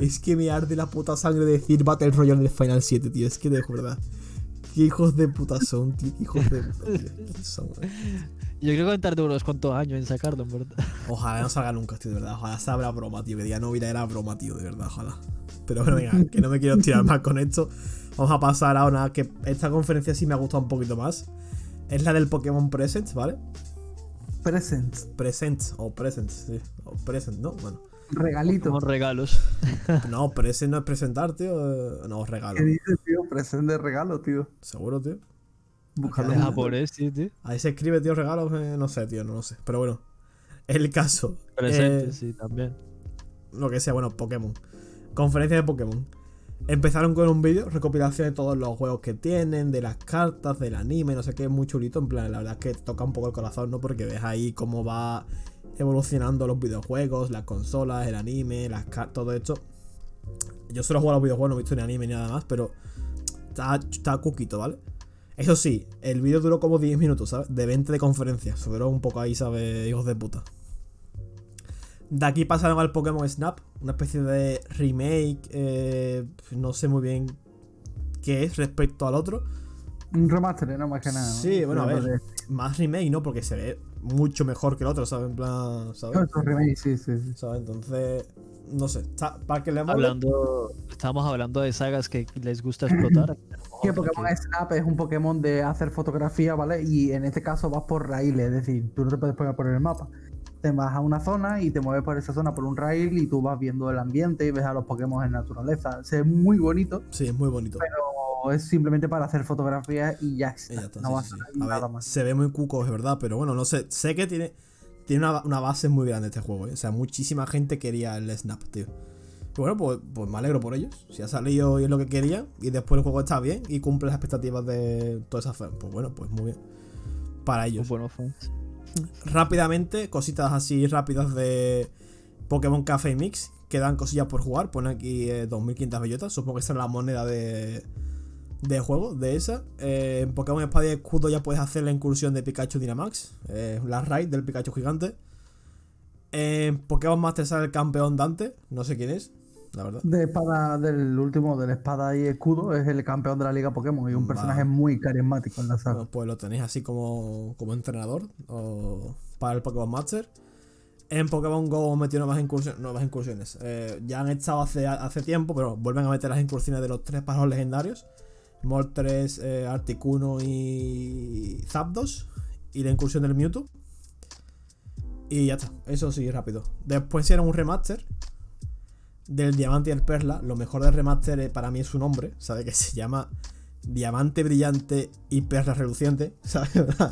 A: Es que me arde la puta sangre decir Battle Royale de Final 7, tío. Es que de verdad. Qué hijos de puta son, tío. Qué hijos de puta, tío. ¿Qué son, eh?
C: yo creo que tardó unos cuantos años en sacarlo en verdad
A: Ojalá no salga nunca, tío, de verdad. Ojalá sea la broma, tío. Que diga no, mira, era broma, tío, de verdad, ojalá. Pero bueno, venga, que no me quiero tirar más con esto. Vamos a pasar a una que esta conferencia sí me ha gustado un poquito más. Es la del Pokémon Presents, ¿vale?
B: Presents.
A: Presents, o Presents, sí. O Present, ¿no? Bueno.
B: Regalito.
C: como regalos
A: No, present no es presentar, tío. No, regalo.
B: ¿Qué dices, tío? Present de regalo, tío.
A: ¿Seguro, tío?
B: Búscalo.
C: de japonés sí tío
A: Ahí se escribe, tío, regalos. eh, no sé, tío, no lo sé. Pero bueno. El caso.
C: presente
A: eh,
C: sí también
A: lo que sea, bueno, Pokémon. Conferencia de Pokémon. Empezaron con un vídeo, recopilación de todos los juegos que tienen, de las cartas, del anime, no sé qué, muy chulito. En plan, la verdad es que toca un poco el corazón, ¿no? Porque ves ahí cómo va evolucionando los videojuegos, las consolas, el anime, las todo esto. Yo solo he jugado a los videojuegos, no he visto ni anime ni nada más, pero está, está cuquito, ¿vale? Eso sí, el vídeo duró como 10 minutos, ¿sabes? De 20 de conferencia. Duró un poco ahí, ¿sabes? Hijos de puta. De aquí pasaron al Pokémon Snap, una especie de remake, eh, no sé muy bien qué es respecto al otro.
B: Un remaster, no más que nada.
A: Sí, bueno, a ver. Más remake, ¿no? Porque se ve mucho mejor que el otro, ¿sabes? En plan, ¿sabes?
B: es un remake, sí, sí, sí.
A: ¿Sabes? Entonces, no sé. está- Para que le
C: hablando estábamos hablando de sagas que les gusta explotar
B: Que Pokémon Snap es un Pokémon de hacer fotografía, ¿vale? Y en este caso vas por raíles, es decir, tú no te puedes poner por el mapa. Te vas a una zona y te mueves por esa zona por un rail y tú vas viendo el ambiente y ves a los Pokémon en naturaleza. Se ve muy bonito,
A: Sí, es muy bonito.
B: pero es simplemente para hacer fotografías y ya está.
A: Y ya está,
B: no
A: sí, sí,
B: a nada
A: ver,
B: más.
A: se ve muy cuco, es verdad, pero bueno, no sé. Sé que tiene, tiene una, una base muy grande este juego, ¿eh? O sea, muchísima gente quería el Snap, tío. Y bueno, pues, pues me alegro por ellos. Si ha salido y es lo que quería, y después el juego está bien y cumple las expectativas de todas esas fans, pues bueno, pues muy bien. Para ellos.
C: Muy buenos fans.
A: Rápidamente, cositas así rápidas de Pokémon Café Mix. Quedan cosillas por jugar. Pone aquí eh, 2500 bellotas. Supongo que esa es la moneda de, de juego, de esa. Eh, en Pokémon Espada y Escudo ya puedes hacer la incursión de Pikachu Dynamax. eh, la raid del Pikachu gigante. En Pokémon Master sale el campeón Dante, no sé quién es, la verdad.
B: De espada, del último, de la espada y escudo, es el campeón de la Liga Pokémon y un personaje muy carismático en la saga.
A: Bueno, pues lo tenéis así como, como entrenador o para el Pokémon Master. En Pokémon Go han metido nuevas incursiones. Nuevas incursiones. Eh, ya han estado hace, hace tiempo, pero vuelven a meter las incursiones de los tres pájaros legendarios. Moltres, eh, Articuno y Zapdos. Y la incursión del Mewtwo. Y ya está. Eso sí, rápido. Después hicieron un remaster del Diamante y el Perla. Lo mejor del remaster eh, para mí es su nombre. ¿Sabe? Que se llama Diamante Brillante y Perla Reluciente. ¿Sabes?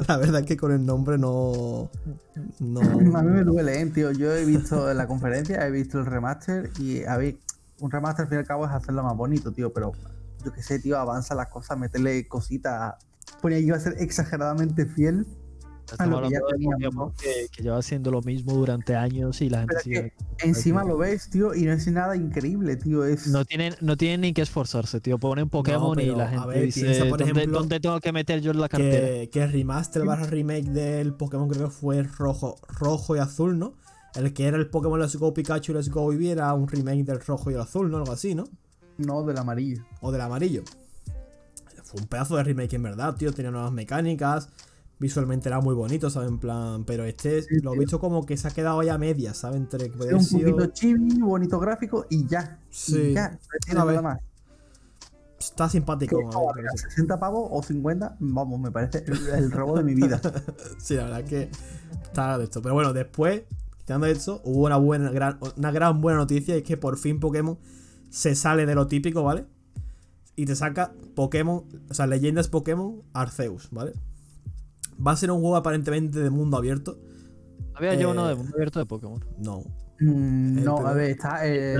A: La verdad es que con el nombre no. No.
B: A mí me duele, ¿eh, tío. Yo he visto en la conferencia, he visto el remaster y un remaster al fin y al cabo es hacerlo más bonito, tío, pero yo qué sé, tío, avanza las cosas, meterle cositas. Ponía que iba a ser exageradamente fiel.
C: Estamos
B: lo que ya teníamos,
C: que, que lleva haciendo lo mismo durante años y la gente sigue.
B: Encima lo ves, tío, y no es nada increíble, tío. Es.
C: No tienen, no tienen ni que esforzarse, tío. Ponen Pokémon y
A: pero,
C: la
A: a
C: gente
A: ver,
C: dice:
A: piensa, por
C: ¿dónde,
A: ejemplo,
C: dónde tengo que meter yo en la cartera?
A: Que, que el remaster barra remake del Pokémon creo que fue rojo, rojo y azul, ¿no? El que era el Pokémon Let's Go Pikachu y Let's Go Eevee era un remake del rojo y el azul, ¿no? Algo así, ¿no?
B: No, del amarillo.
A: O del amarillo. Fue un pedazo de remake en verdad, tío. Tenía nuevas mecánicas. Visualmente era muy bonito, ¿sabes? En plan. Pero este
B: Sí,
A: lo he visto como que se ha quedado ya a medias, ¿sabes? Entre que
B: Es un
A: sido-
B: poquito chibi, bonito gráfico y ya.
A: Sí.
B: Y ya. No nada más.
A: Está simpático. Ver,
B: joder,
A: pero sí.
B: 60 pavos o 50, vamos, me parece el, el robo de mi vida.
A: Sí, la verdad que está de esto. Pero bueno, después, quitando esto, hubo una buena, gran, una gran buena noticia y es que por fin Pokémon se sale de lo típico, ¿vale? Y te saca Pokémon, o sea, leyendas Pokémon Arceus, ¿vale? Va a ser un juego aparentemente de mundo abierto.
C: Había yo uno de
A: eh,
C: mundo abierto de Pokémon.
A: No.
B: Mm, no,
A: peor.
B: a ver, está. eh,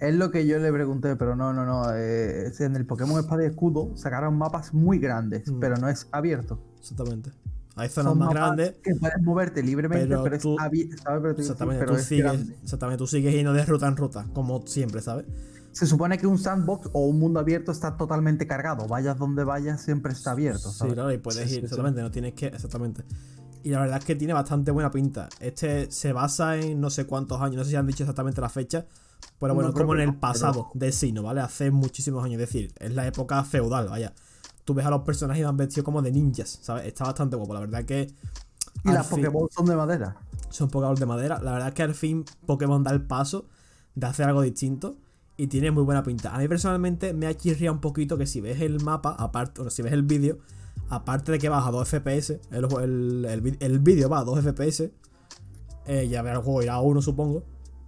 B: es lo que yo le pregunté, pero no, no, no. eh, es en el Pokémon Espada y Escudo sacaron mapas muy grandes,
A: Mm.
B: pero no es abierto.
A: Exactamente. Hay zonas
B: Son
A: más grandes.
B: que puedes moverte libremente,
A: pero
B: pero,
A: tú-
B: es. ¿sabes? Pero,
A: Exactamente,
B: pero
A: tú
B: es
A: sigues, exactamente, tú sigues yendo de ruta en ruta, como siempre, ¿sabes?
B: Se supone que un sandbox o un mundo abierto está totalmente cargado. Vayas donde vayas, siempre está abierto.
A: Sí,
B: ¿sabes?
A: claro, y puedes
C: Sí, sí,
A: ir,
C: sí.
A: exactamente, no tienes que. Exactamente. Y la verdad es que tiene bastante buena pinta. Este se basa en no sé cuántos años, no sé si han dicho exactamente la fecha, pero
B: No,
A: bueno,
B: creo
A: como en el
B: no, pero-
A: pasado de Sino, ¿vale? Hace muchísimos años, es decir, es la época feudal, vaya. Tú ves a los personajes y van vestidos como de ninjas, ¿sabes? Está bastante guapo, la verdad que.
B: Y las
A: fin-
B: Pokémon son de madera.
A: son Pokémon de madera. La verdad es que al fin Pokémon da el paso de hacer algo distinto y tiene muy buena pinta. A mí personalmente me ha chirriado un poquito que si ves el mapa, aparte, o si ves el vídeo, aparte de que vas a 2 FPS, el, el, el vídeo va a 2 FPS, eh, ya ver el juego irá a 1 supongo,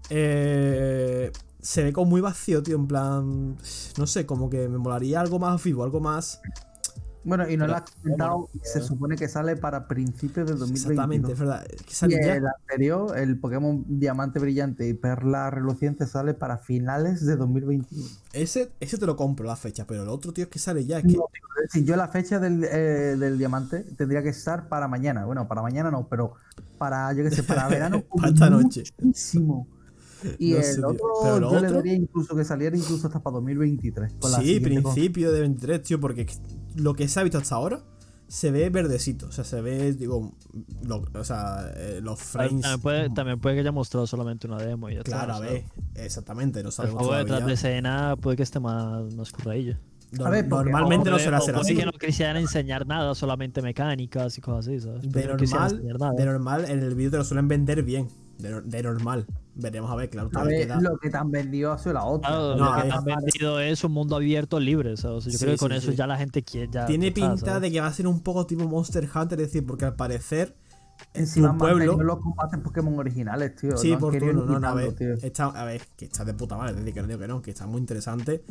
A: eh, se ve como muy vacío, tío, en plan, no sé, como que me molaría algo más vivo, algo más...
B: Bueno, y no lo has comentado, se supone que sale para principios del 2022.
A: Exactamente, es verdad. Es que
B: Y el anterior, el Pokémon Diamante Brillante y Perla Reluciente, sale para finales de 2021.
A: ese, ese te lo compro la fecha, pero el otro, tío, es que sale ya. Es que,
B: No, es decir, yo la fecha del, eh, del diamante tendría que estar para mañana. Bueno, para mañana no, pero para, yo qué sé, para verano.
A: Para esta noche.
B: Muchísimo. Y
A: No
B: el
A: sé,
B: otro,
A: Pero
B: yo le daría incluso que saliera incluso hasta para 2023. con la
A: Sí, principio de 23, tío, porque lo que se ha visto hasta ahora se ve verdecito. O sea, se ve, digo, lo- o sea, eh, los frames.
C: También puede, también puede que haya mostrado solamente una demo y ya
A: Claro, a ver, exactamente, no
C: El
A: sabemos
C: juego detrás de escena puede que esté más, más curradillo.
A: No-
B: A ver,
A: normalmente no
C: puede-
A: suele
C: o
A: ser
C: puede
A: así.
C: que no quisieran enseñar nada, solamente mecánicas y cosas así, ¿sabes?
A: De
C: no
A: normal, de normal, en el vídeo te lo suelen vender bien. De, de normal. Veremos a ver, claro.
B: A
A: todavía
B: ver,
A: queda-
B: lo que te han vendido ha sido la otra.
C: Claro,
A: No,
C: lo que
A: ver.
C: han vendido es un mundo abierto libre, ¿sabes? O sea, yo
A: Sí,
C: creo que con
A: sí,
C: eso
A: sí.
C: ya la gente quiere. Ya,
A: Tiene pinta
C: ¿sabes?
A: de que va a ser un poco tipo Monster Hunter, es decir, porque al parecer
B: Encima
A: tu pueblo-
B: los combates Pokémon originales, tío.
A: Sí,
B: no
A: por turno, no, no, a ver,
B: tío.
A: está, a ver, que está de puta madre, es decir, que no digo que no, que está muy interesante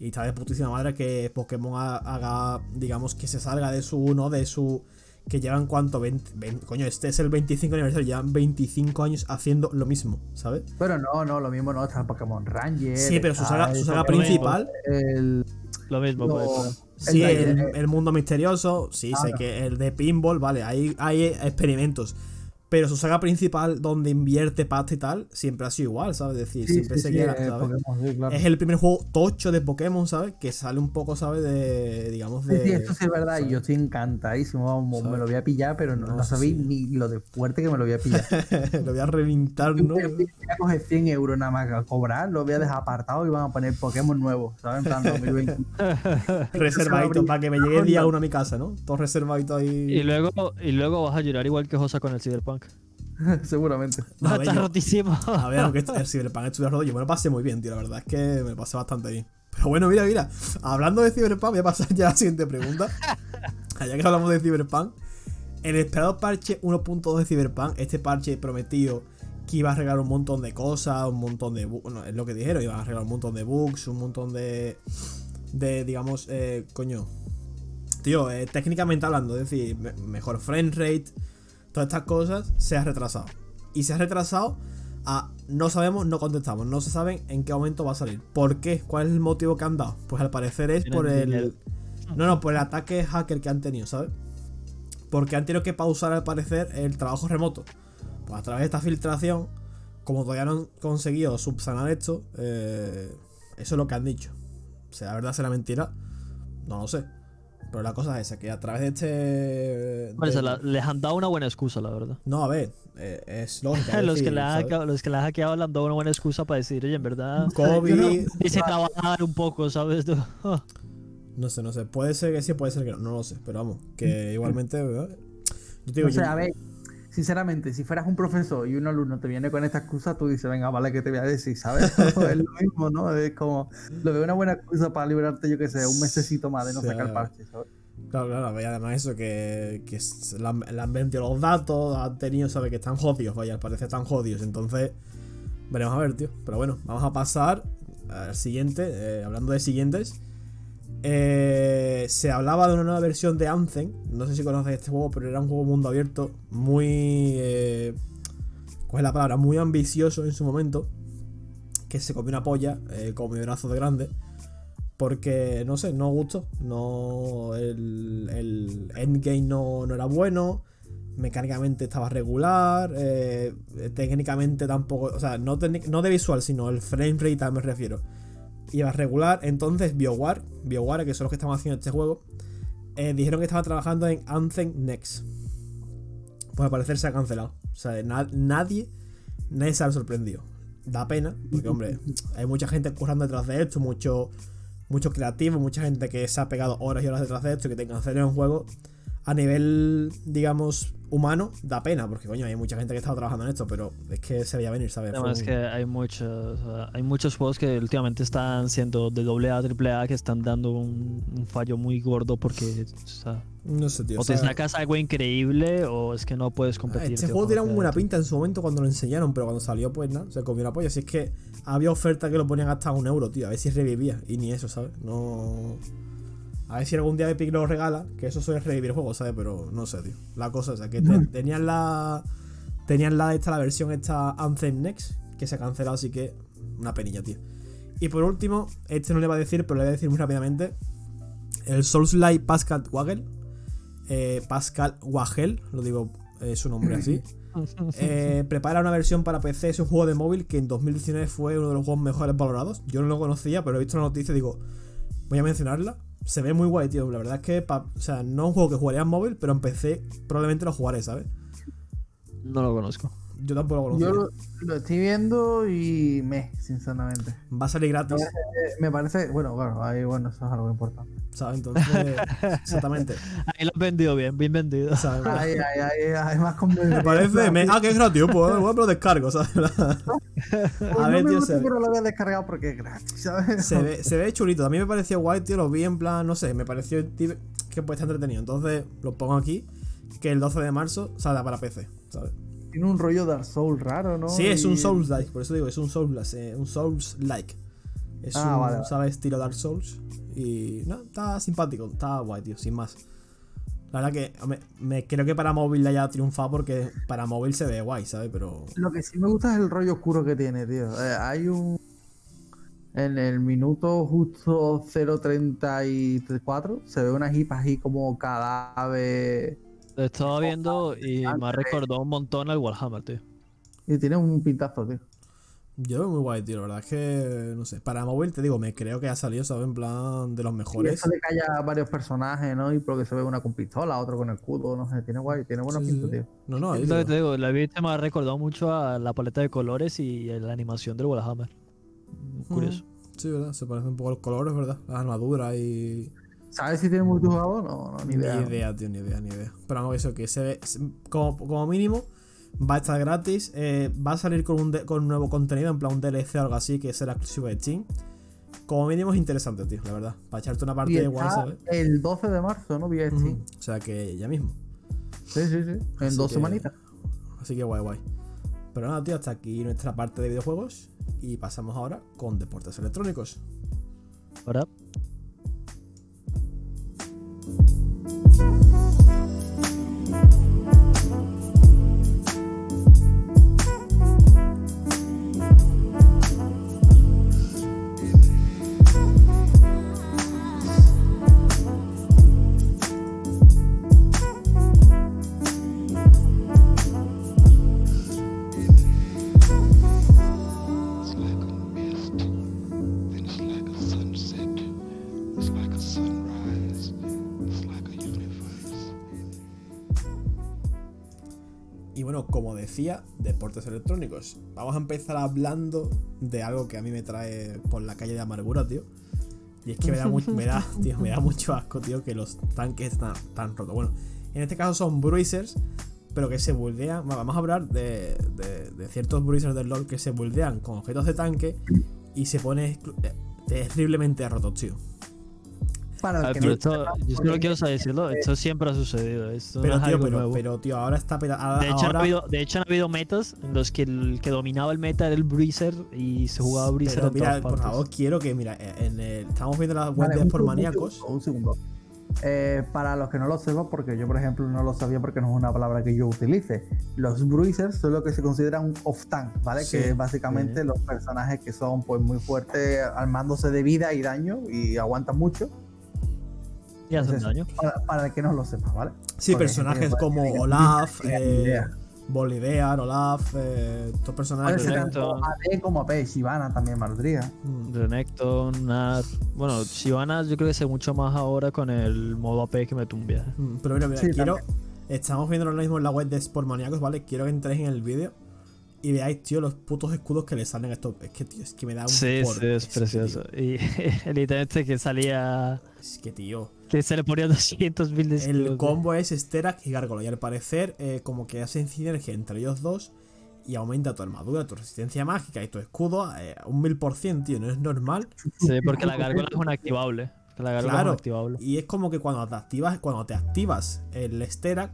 A: y está de putísima madre que Pokémon ha- haga, digamos, que se salga de su uno, de su... que llevan cuánto, 20, 20 coño, este es el 25 aniversario, llevan 25 años haciendo lo mismo, ¿sabes?
B: Pero no, no, lo mismo no, está Pokémon Ranger.
A: Sí, pero su saga, su saga principal,
B: El,
C: Lo mismo,
B: lo-
C: ser.
A: sí,
B: el-
A: el,
B: el-
A: mundo misterioso, sí, sé que el de Pinball, vale, hay, hay experimentos. Pero su saga principal, donde invierte pasta y tal, siempre ha sido igual, ¿sabes? Es decir,
B: Sí,
A: siempre
B: sí,
A: se
B: sí,
A: queda,
B: eh,
A: ¿sabes?
B: Pokémon, sí, claro.
A: Es el primer juego tocho de Pokémon, ¿sabes? Que sale un poco, ¿sabes? De. digamos, de.
B: sí, esto sí es verdad, y
A: ¿sabes?
B: yo estoy encantadísimo, vamos,
A: ¿Sabes?
B: me lo voy a pillar, pero no,
A: No,
B: no sabéis
A: sí.
B: ni lo de fuerte que me lo voy a pillar.
A: Lo voy a reventar, ¿no?
B: Voy a coger 100 euros nada más a cobrar, lo voy a dejar apartado y van a poner Pokémon nuevos, ¿sabes? En plan 2020.
A: Reservadito para que me llegue el día uno a mi casa, ¿no? Todo reservadito ahí.
C: Y luego, y luego vas a llorar igual que Josa con el Cyberpunk.
B: Seguramente.
A: No,
C: Está
A: yo-
C: rotísimo.
A: A ver, aunque el Cyberpunk estuviera roto, yo me lo pasé muy bien, tío. La verdad es que me lo pasé bastante bien. Pero bueno, mira, mira. Hablando de Cyberpunk, voy a pasar ya a la siguiente pregunta. Ya que hablamos de Cyberpunk, el esperado parche 1.2 de Cyberpunk, este parche prometido que iba a arreglar un montón de cosas, un montón de bugs. Bueno, es lo que dijeron, iba a arreglar un montón de bugs, un montón de. de, digamos, eh, coño. Tío, eh, técnicamente hablando, es decir, me- mejor frame rate, todas estas cosas, se ha retrasado. Y se ha retrasado a no sabemos, no contestamos, no se saben en qué momento va a salir. ¿Por qué? ¿Cuál es el motivo que han dado? Pues al parecer es por el. No, no, por el ataque hacker que han tenido, ¿sabes? Porque han tenido que pausar al parecer el trabajo remoto. Pues a través de esta filtración, como todavía no han conseguido subsanar esto, eh, eso es lo que han dicho. ¿Será verdad, será mentira? No lo sé. Pero la cosa es esa, que a través de este...
C: Se la- les han dado una buena excusa, la verdad.
A: No, a ver, eh, es lógico. es
C: los, que
A: decir, ¿sabes?
C: hackeado, los que la han hackeado le han dado una buena excusa para decir, oye, en verdad,
A: COVID...
C: dice trabajar un poco, ¿sabes?
A: No sé, no sé. Puede ser que sí, puede ser que no. No lo sé. Pero vamos, que igualmente... ¿verdad? Yo te digo,
B: No sé,
A: yo-
B: a ver, sinceramente, si fueras un profesor y un alumno te viene con esta excusa, tú dices, venga, vale, que te voy a decir, ¿sabes? es lo mismo, ¿no? Es como, lo veo una buena excusa para librarte, yo qué sé, un mesecito más de no sacar parche, ¿sabes?
A: Claro, claro, y además eso, que, que le han, le han vendido los datos, han tenido, ¿sabes? Que están jodidos, vaya, al parecer están jodidos. Entonces, veremos a ver, tío. Pero bueno, vamos a pasar al siguiente. eh, hablando de siguientes. Eh, se hablaba de una nueva versión de Anthem. No sé si conoces este juego, pero era un juego mundo abierto muy... eh, ¿Cuál es la palabra? Muy ambicioso en su momento. Que se comió una polla, eh, como mi brazo de grande. Porque, no sé, no gustó. No. El, endgame no, no era bueno. Mecánicamente estaba regular. eh, técnicamente tampoco. O sea, no de visual, sino el frame rate me refiero. Iba regular. Entonces, BioWare, BioWare, que son los que estaban haciendo este juego, eh, dijeron que estaban trabajando en Anthem Next. Pues al parecer se ha cancelado. O sea, na- nadie. Nadie se ha sorprendido. Da pena, porque, hombre, hay mucha gente currando detrás de esto, mucho muchos creativos, mucha gente que se ha pegado horas y horas detrás de esto y que te cancelen un juego a nivel, digamos, humano, da pena, porque coño, hay mucha gente que ha estado trabajando en esto, pero es que se veía venir, ¿sabes?
C: Además
A: un-
C: que hay muchos, hay muchos juegos que últimamente están siendo de doble A, triple A, que están dando un, un fallo muy gordo porque, o, sea,
A: No sé, tío.
C: o
A: o sea,
C: te sacas algo increíble o es que no puedes
A: ah,
C: competir.
A: este
C: tío,
A: juego tenía buena pinta en su momento cuando lo enseñaron, pero cuando salió, pues nada, se comió la polla. Así es que había oferta que lo ponían hasta un euro, tío, a ver si revivía, y ni eso, ¿sabes? No. A ver si algún día Epic lo regala, que eso suele revivir juegos, ¿sabes? Pero no sé, tío. La cosa es que te- tenían la. Tenían la esta, la versión esta Anthem Next, que se ha cancelado, así que una penilla, tío. Y por último, este no le va a decir, pero le voy a decir muy rápidamente. El Souls-like Pascal Wagel. eh, Pascal Wagel, lo digo eh, su nombre así. Eh, prepara una versión para PC, es un juego de móvil que en 2019 fue uno de los juegos mejores valorados. Yo no lo conocía, pero he visto la noticia y digo, voy a mencionarla. Se ve muy guay, tío. La verdad es que, pa- o sea, no es un juego que jugaría en móvil, pero en PC probablemente lo jugaré, ¿sabes?
C: No lo conozco.
A: Yo tampoco lo conocía.
B: Yo lo, lo estoy viendo y me, sinceramente.
A: Va a salir gratis,
B: me parece, bueno, claro, ahí, bueno, eso es algo importante.
A: ¿sabes? Entonces, exactamente.
C: Ahí lo has vendido bien, bien vendido.
A: ¿sabes?
B: Ahí, ahí, ahí, hay más conveniencia.
A: Me parece, me- ah, que es gratis, pues bueno, lo descargo, ¿sabes?
B: Pues
A: A ver,
B: no
A: tío,
B: gusta,
A: se ve-
B: pero lo había descargado porque es gratis, ¿sabes?
A: se ve, se ve chulito. A mí me pareció guay, tío. Lo vi en plan, no sé, me pareció tío, que puede estar entretenido. Entonces, lo pongo aquí. Que el 12 de marzo saldrá para PC, ¿sabes?
B: Tiene un rollo Dark Souls raro, ¿no?
A: Sí, es un Souls-like, por eso digo, es un Souls eh, un Souls-like. Es
B: Ah,
A: un,
B: vale.
A: ¿sabes? Estilo Dark Souls. Y no, está simpático, está guay, tío, sin más. La verdad que me creo que para móvil le haya triunfado porque para móvil se ve guay, ¿sabes? Pero
B: Lo que sí me gusta es el rollo oscuro que tiene, tío. Eh, hay un. En el minuto justo 0.34 se ve una hipa así como cadáver.
C: Lo estaba viendo y me ha recordado un montón al Warhammer, tío.
B: Y tiene un pintazo, tío.
A: Yo veo muy guay, tío. La verdad es que, no sé. Para móvil, te digo, me creo que ha salido, ¿sabes? En plan de los
B: Y
A: mejores.
B: eso de que haya varios personajes, ¿no? Y porque se ve una con pistola, otro con escudo, no sé, tiene guay, tiene buena
A: Sí,
B: pinta,
A: sí.
B: tío.
A: No, no, ahí
C: Es lo que
A: tío.
C: te digo, la vista me ha recordado mucho a la paleta de colores y la animación del Warhammer. Curioso.
A: Sí, ¿verdad? Se parecen un poco los colores, ¿verdad? Las armaduras y.
B: ¿Sabes si tiene multijugador? No, no, ni idea.
A: Ni idea, tío, ni idea, ni idea. Pero vamos, eso que se ve. Como, como mínimo, va a estar gratis. eh, va a salir con un, de- con un nuevo contenido, en plan un DLC o algo así, que será exclusivo de Steam. Como mínimo es interesante, tío, la verdad. Para echarte una
B: Y
A: partida igual, ¿sabes?
B: el 12 de marzo, ¿no? Vía Steam.
A: O sea que ya mismo.
B: Sí, sí, sí. En
A: Así
B: dos
A: que-
B: semanitas.
A: Así que guay, guay. Pero nada, tío, hasta aquí nuestra parte de videojuegos. Y pasamos ahora con deportes electrónicos.
C: Ahora,
A: Y bueno, como decía, deportes electrónicos. Vamos a empezar hablando de algo que a mí me trae por la calle de amargura, tío. Y es que me da, mucho, me da, tío, me da mucho asco, tío, que los tanques están tan rotos. Bueno, en este caso son bruisers, pero que se buldean. bueno, Vamos a hablar de, de- de ciertos bruisers del LoL que se buldean con objetos de tanque y se pone eh, terriblemente rotos, tío.
B: Para
C: a
B: el
C: ver,
B: que
C: pero
B: no
C: esto, yo solo quiero decirlo, esto siempre ha sucedido. Esto
A: Pero,
C: no es
A: tío,
C: algo
A: pero,
C: nuevo.
A: pero, tío, ahora está. peta- ahora-
C: de, hecho, han
A: ahora-
C: habido, de hecho, han habido metas en los que el que dominaba el meta era el Breezer y se jugaba Breezer
A: Pero
C: en
A: mira,
C: todas
A: por favor, quiero que, mira, en el- estamos viendo la web
B: Vale,
A: por maníacos.
B: Un segundo. Eh, para los que no lo sepan, porque yo, por ejemplo, no lo sabía porque no es una palabra que yo utilice. Los bruisers son lo que se considera un off-tank, ¿vale?
A: Sí,
B: que es básicamente los personajes que son pues muy fuertes armándose de vida y daño y aguantan mucho.
C: Y hacen
B: Es eso.
C: daño.
B: Para, para el que no lo sepa, ¿vale?
A: Sí,
B: Porque
A: personajes como
B: puede-
A: Olaf, eh,
B: idea.
A: Bolidear, Olaf, eh, estos personajes.
B: tanto AD como AP, Shivana también valdría.
A: Mm,
C: Renekton, Nat. Bueno, Sivana yo creo que sé mucho más ahora con el modo AP que me tumbia.
A: mm, Pero mira, mira,
B: Sí,
A: quiero. Estamos viendo ahora mismo en la web de Sportmaníacos, ¿vale? Quiero que entréis en el vídeo y veáis, tío, los putos escudos que le salen a estos. Es que, tío, es que me da un.
C: Sí,
A: por-
C: sí, es
A: que,
C: precioso.
A: tío,
C: Y el ítem este que salía.
A: es que, tío.
C: Que se le ponía 200 mil de
A: El combo es Sterak y Gárgola. Y al parecer, eh, como que hacen sinergia entre ellos dos. Y aumenta tu armadura, tu resistencia mágica y tu escudo eh, un mil por cien, tío. No es normal.
C: Sí, porque la gárgola es un activable. La gárgola
A: Claro.
C: es un activable.
A: Y es como que cuando te activas, cuando te activas el Sterak,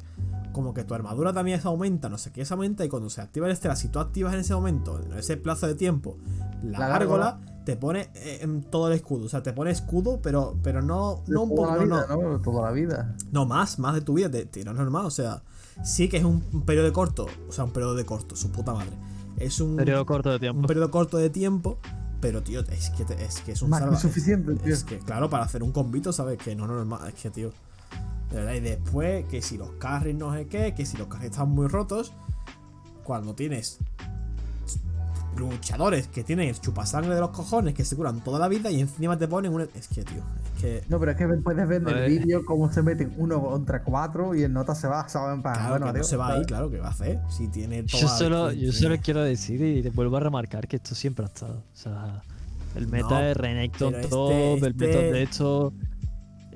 A: como que tu armadura también se aumenta, no sé qué se aumenta, y cuando se activa el Sterak, si tú activas en ese momento, en ese plazo de tiempo, la,
B: La
A: gárgola,
B: gárgola.
A: Te pone eh, en todo el escudo. O sea, te pone escudo, pero, pero no, no un poco,
B: la
A: no,
B: vida,
A: no.
B: ¿no? Toda la vida.
A: No, más, más de tu vida, te, te- no es normal. O sea, sí que es un, un periodo de corto, o sea, un periodo de corto, su puta madre. Es un,
C: Periodo corto de
A: un
C: tiempo.
A: periodo corto de tiempo, pero tío, es que, te- es, que es un
B: Más que
A: salva-
B: suficiente, tío.
A: es que, claro, para hacer un combito, ¿sabes? Que no es normal. Es que, tío. De verdad, y después, que si los carries no sé qué, que si los carries están muy rotos, cuando tienes luchadores que tienen el chupasangre de los cojones, que se curan toda la vida y encima te ponen un. Es que, tío, es que.
B: No, pero es que puedes ver en el vídeo cómo se meten uno contra cuatro y el nota se va, ¿saben? Para,
A: Claro,
B: bueno,
A: que no se va ahí, claro, que va a hacer. Si tiene toda
C: Yo solo, yo solo quiero decir y te vuelvo a remarcar que esto siempre ha estado. O sea, el meta
A: No,
C: de Renekton top,
A: este-
C: el meta
A: este-
C: de hecho.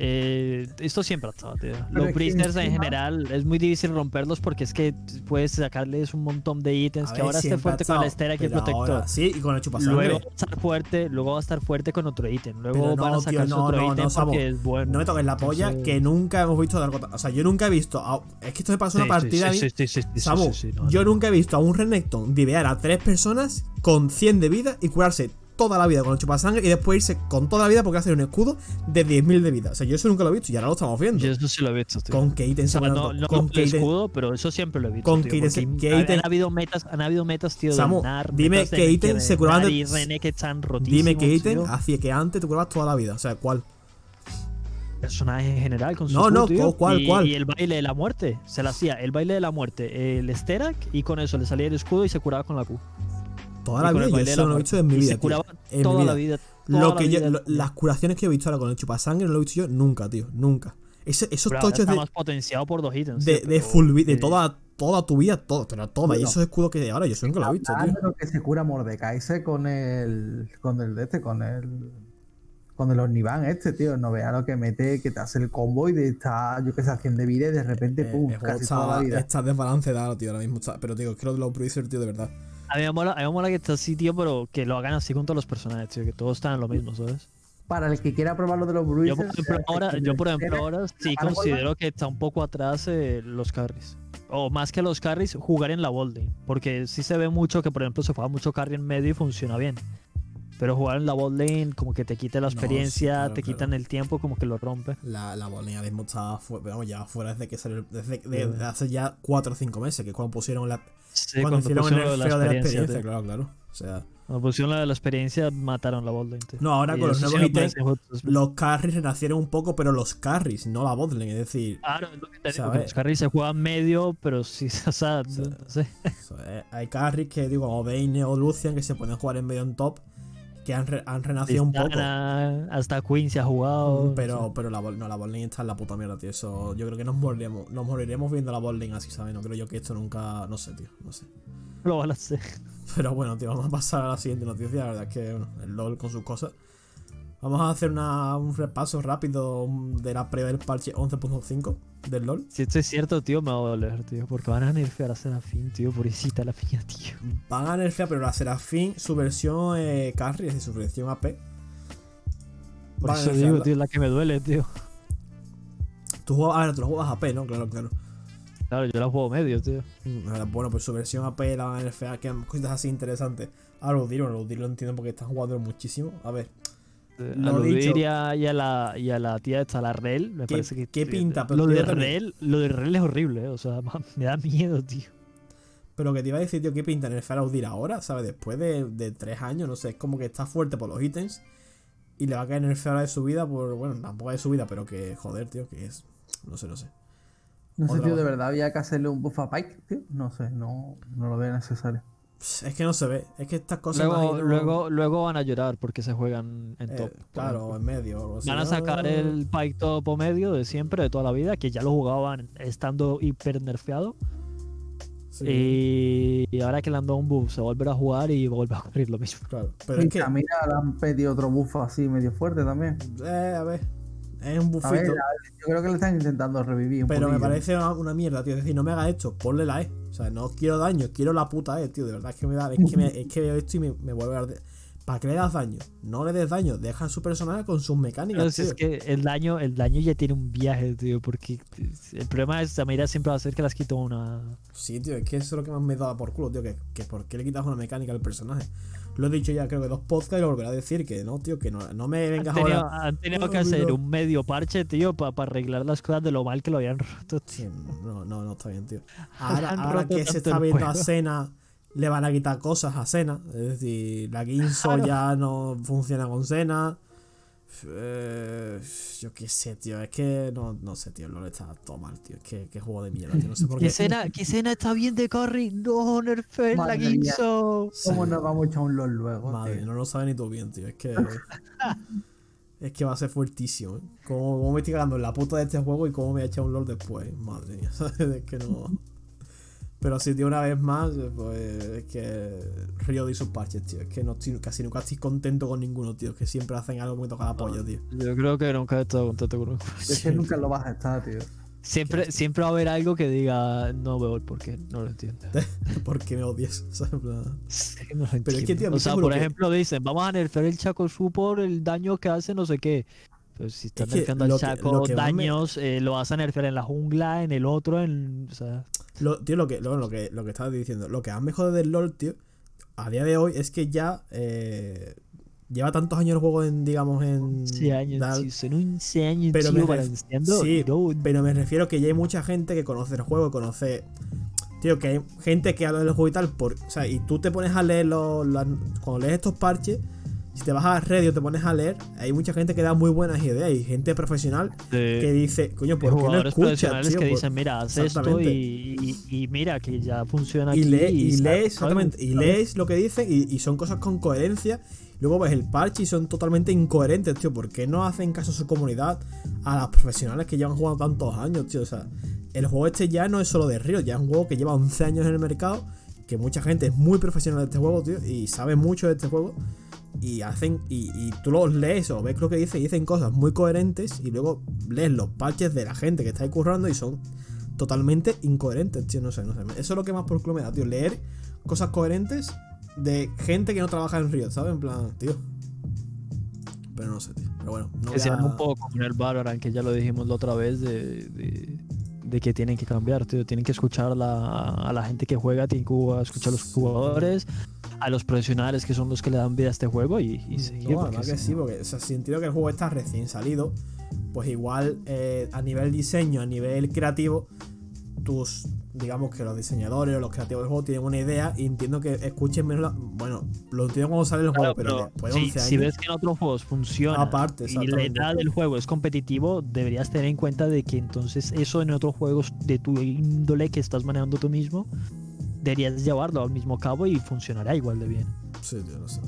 C: Eh, esto siempre ha estado, tío.
B: Pero
C: Los
B: que
C: Breezers en general es muy difícil romperlos porque es que puedes sacarles un montón de ítems.
A: A
C: Que
A: ver,
C: ahora esté fuerte con y el
A: pero
C: Protector.
A: ahora Sí, y con el chupasangre.
C: Luego va a estar fuerte, luego va a estar fuerte con otro ítem. Luego van a
A: no,
C: otro
A: no,
C: ítem porque es bueno.
A: No me toques la polla, que nunca hemos visto dar O sea, yo nunca he visto. a- Es que esto me pasó
C: Sí,
A: una partida
C: sí,
A: bien-
C: sí, sí, sí, sí,
A: Samu, yo nunca he visto a un Renekton divear a tres personas con 100 de vida y curarse toda la vida con el chupasangre y después irse con toda la vida porque hace un escudo de 10.000 de vida. O sea, yo eso nunca lo he visto y ahora lo estamos viendo.
C: Yo eso sí lo he visto, tío.
A: ¿Con qué ítem
C: O
A: se
C: sea, no, no
A: con ítem-
C: escudo, pero eso siempre lo he visto.
A: ¿Con
C: tío,
A: ítem- qué
C: han, habido metas, han habido metas, tío,
A: Samu,
C: de Nar,
A: dime
C: metas de-
A: qué ítem
C: de
A: se curaban
C: Nar
A: de-
C: René que están
A: Dime qué ítem
C: tío.
A: hacía que antes te curabas toda la vida. O sea, ¿cuál?
C: personaje en general con su
A: No, no,
C: tío,
A: ¿cuál,
C: y,
A: cuál?
C: y el baile de la muerte. Se le hacía el baile de la muerte, el Sterak, y con eso le salía el escudo y se curaba con la Q.
A: Toda
C: Y
A: la vida, yo eso no lo he visto en mi
C: Y
A: vida.
C: se curaba toda la
A: vida.
C: toda
A: Lo
C: la
A: que yo,
C: vida.
A: lo- las curaciones que he visto ahora con el chupasangre no lo he visto yo nunca, tío. Nunca. Ese- esos
C: Pero
A: tochos
C: está
A: de,
C: más potenciado por dos ítems.
A: de, de
C: pero-
A: full de toda, toda tu vida, todo, pero toda. y
B: Bueno.
A: esos escudos que ahora, yo eso nunca lo he visto, tío.
B: Que se cura Mordekaiser con el. con el de este, con el. con el Omnivan este, tío. No vea lo que mete, que te hace el combo y de está, yo que sé, haciendo de vida y de repente,
A: Eh,
B: pum, casi toda la
A: está,
B: vida.
A: está desbalanceado, tío, ahora mismo. está- pero digo, creo que los Bruiser, tío, de verdad.
C: A mí me mola, a mí me mola que esté así, tío, pero que lo hagan así con todos los personajes, tío, que todos están en lo mismo, ¿sabes?
B: Para el que quiera probar lo de los
C: Yo,
B: Bruisers.
C: por ejemplo,
B: sea,
C: ahora, yo, por ejemplo, ahora sí considero que está un poco atrás eh, los carries. O más que los carries, jugar en la bolding. Porque sí se ve mucho que, por ejemplo, se juega mucho carry en medio y funciona bien. Pero jugar en la bolding como que te quita la
A: No, sí,
C: experiencia,
A: claro,
C: te
A: claro.
C: quitan el tiempo, como que lo rompe.
A: La, la bolina mismo está fu- vamos, ya fuera desde que salió. Desde, hace ya 4 o 5 meses, que es cuando pusieron la.
C: Sí,
A: cuando, hicieron el
C: lo de
A: la
C: experiencia,
A: claro, claro. O sea,
C: Cuando pusieron la de la experiencia, mataron la tío.
A: no, ahora
C: Y
A: con los nuevos ítems, los carries renacieron un poco, pero los carries, no la botlane. Es decir,
C: Claro, es lo que te digo, los carries se juegan medio, pero sí, o sea, no sé.
A: hay carries que, digo, como Vayne o Lucian, que se pueden jugar en medio en top, que han, re- han renacido un poco.
C: Hasta Queen se ha jugado. no
A: Pero,
C: sé.
A: pero la, no, la botlane está en la puta mierda, tío. Eso, yo creo que nos moriremos, nos moriremos viendo la botlane así, ¿sabes? No creo yo que esto nunca. No sé, tío. No sé.
C: Lo a hacer.
A: Pero bueno, tío, vamos a pasar a la siguiente noticia. La verdad es que bueno, el LOL con sus cosas. Vamos a hacer una- un repaso rápido de la previa del parche 11.5 del LOL.
C: Si esto es cierto, tío, me va a doler, tío. Porque van a nerfear a Serafín, tío. Pobrecita la piña, tío.
A: Van a nerfear, pero la Serafín, su versión eh, carry, es decir, su versión AP.
C: Por
A: van
C: eso digo, tío, es la que me duele, tío.
A: Tú juegas, a ver, tú lo juegas AP, ¿no? Claro, claro.
C: Claro, yo la juego medio, tío.
A: Ahora, Bueno, pues su versión AP la van a nerfear, que cositas así interesantes. A Ludir, bueno, Ludir lo entiendo porque están jugando muchísimo. A ver, Lo
C: a Ludir
A: dicho.
C: y a, y a la, y a la tía esta, la Rel, me
A: ¿Qué-
C: parece que.
A: qué pinta? Pero
C: Lo de Rel, lo de Rel es horrible, eh. O sea, me da miedo, tío.
A: Pero que te iba a decir, tío, ¿qué pinta nerfear a Udir ahora? ¿Sabes? Después de, de tres años, no sé, es como que está fuerte por los ítems. Y le va a caer nerfear ahora de su vida por. Bueno, tampoco de su vida, pero que joder, tío, que es. No sé, no sé.
B: No sé, tío, de verdad había que hacerle un buff a Pike, tío. No sé, no, no lo veo necesario.
A: Es que no se ve. Es que estas cosas.
C: Luego,
A: imagino,
C: luego, luego van a llorar porque se juegan en
A: eh,
C: top.
A: claro,
C: ejemplo.
A: en medio. o.
C: Van a sacar
A: Ah,
C: el Pike top o medio de siempre, de toda la vida, que ya lo jugaban estando hiper nerfeado.
A: sí,
C: Y ahora que le han dado un buff, se volverá a jugar y vuelve a ocurrir lo mismo.
A: Claro. Pero
B: y
A: es que.
B: a mira, le han pedido otro buff así medio fuerte también.
A: Eh, a ver. Es un
B: A
A: bufito.
B: ver, a ver, yo creo que le están intentando revivir un
A: Pero me parece una, una mierda, tío. Es decir, no me hagas esto, ponle la E. Sea, no quiero daño, quiero la puta E, tío. De verdad es que me da. Es que, me- es que veo esto y me, me vuelve a arder. ¿Para qué le das daño? No le des daño, deja su personaje con sus mecánicas,
C: Pero si
A: tío.
C: es que el daño, el daño ya tiene un viaje, tío, porque el problema es Samira siempre va a ser que las quito una.
A: Sí, tío, es que eso es lo que más me da por culo, tío. Que, que por qué le quitas una mecánica al personaje. Lo he dicho ya, creo que dos podcasts y lo volveré a decir. Que no, tío, que no, no me
C: Han
A: vengas
C: tenido,
A: ahora.
C: han tenido que hacer un medio parche, tío, para arreglar las cosas de lo mal que lo habían roto. tío.
A: No, no, no está bien, tío. Ahora,
C: Han
A: que se está viendo a. Sena, le van a quitar cosas a Sena. Es decir, la
C: Claro.
A: ya no funciona con Sena. Eh, yo qué sé, tío. Es que no, no sé, tío. El LoL está todo mal, tío. Es que, qué juego de mierda, tío. No sé por
C: ¿Qué
A: qué.
C: escena, qué escena está bien de carry? No, nerfeen la
B: mía.
C: Ginso.
B: ¿Cómo
A: Sí.
B: nos vamos a echar un LOL luego?
A: Madre,
B: tío?
A: no lo sabes ni tú bien, tío. Es que. es que va a ser fuertísimo. ¿eh? Cómo, cómo me estoy cagando en la puta de este juego y cómo me voy a echar un LOL después. Madre mía, ¿sabes? Es que no. Pero si, tío, una vez más, pues es que Río y sus parches, tío. Es que no estoy, casi nunca estoy contento con ninguno, tío. Es que siempre hacen algo que me toca la polla, tío.
C: Yo creo que nunca he estado contento con un
B: Es que nunca lo vas a estar, tío.
C: Siempre, siempre va a haber algo que diga, no veo el porqué, no lo entiendo.
A: ¿Por qué me odias?
C: No lo
A: Pero es que, tío,
C: o sea, por
A: que-
C: ejemplo, dicen, vamos a nerfear el Chaco Su por el daño que hace no sé qué. Pero si estás
A: Es
C: nerfeando al
A: lo que-
C: Chaco
A: lo me-
C: daños, eh, lo vas a nerfear en la jungla, en el otro, en... O sea,
A: Lo, tío, lo que, lo, lo que, lo que estaba diciendo, lo que más me jode del LOL, tío, a día de hoy es que ya eh, lleva tantos años el juego en, digamos, en.
C: 11 años,
A: tal,
C: son 11 años,
A: Pero
C: tío,
A: me
C: balanceando.
A: sí,
C: no,
A: Pero me refiero que ya hay mucha gente que conoce el juego, conoce. Tío, que hay gente que habla del juego y tal. Por, o sea, y tú te pones a leer los. cuando lees estos parches, si te vas a Reddit o te pones a leer, hay mucha gente que da muy buenas ideas y gente profesional que dice, coño, ¿por qué no escuchas,
C: profesionales
A: tío?
C: que
A: Por-
C: dicen, mira, haz esto y, y- y mira que ya funciona aquí.
A: y, lee, y
C: sabes,
A: lees exactamente y lees lo que dicen y, y son cosas con coherencia. Luego ves el parche y son totalmente incoherentes tío. ¿por qué no hacen caso a su comunidad a las profesionales que llevan jugando tantos años tío o sea el juego este ya no es solo de Río ya es un juego que lleva 11 años en el mercado que mucha gente es muy profesional de este juego tío y sabe mucho de este juego y hacen y, y tú los lees o ves lo que dicen y dicen cosas muy coherentes y luego lees los parches de la gente que está ahí currando y son totalmente incoherentes, tío. No sé, no sé. Eso es lo que más por culo me da, tío. Leer cosas coherentes de gente que no trabaja en Riot, ¿sabes? En plan, tío. Pero no sé, tío. Pero bueno, no
C: Que
A: voy
C: se
A: a-
C: llama un poco como el Valorant, que ya lo dijimos la otra vez, de, de- de que tienen que cambiar, tío. Tienen que escuchar la- a la gente que juega, tienen que escuchar a los jugadores, a los profesionales que son los que le dan vida a este juego y, y seguir.
A: No, la
C: porque
A: verdad que sí, porque o sea, si entiendo que el juego está recién salido, pues igual eh, a nivel diseño, a nivel creativo, tus, digamos que los diseñadores o los creativos del juego tienen una idea y entiendo que escuchen menos la... Bueno, lo entiendo cuando sale el
C: Claro,
A: juego, pero,
C: pero
A: después de
C: si,
A: 11
C: si
A: años...
C: ves que en otros juegos funciona
A: Aparte,
C: y la edad del juego es competitivo, deberías tener en cuenta de que entonces eso en otros juegos de tu índole que estás manejando tú mismo, deberías llevarlo al mismo cabo y funcionará igual de bien.
A: Sí, tío, no sé,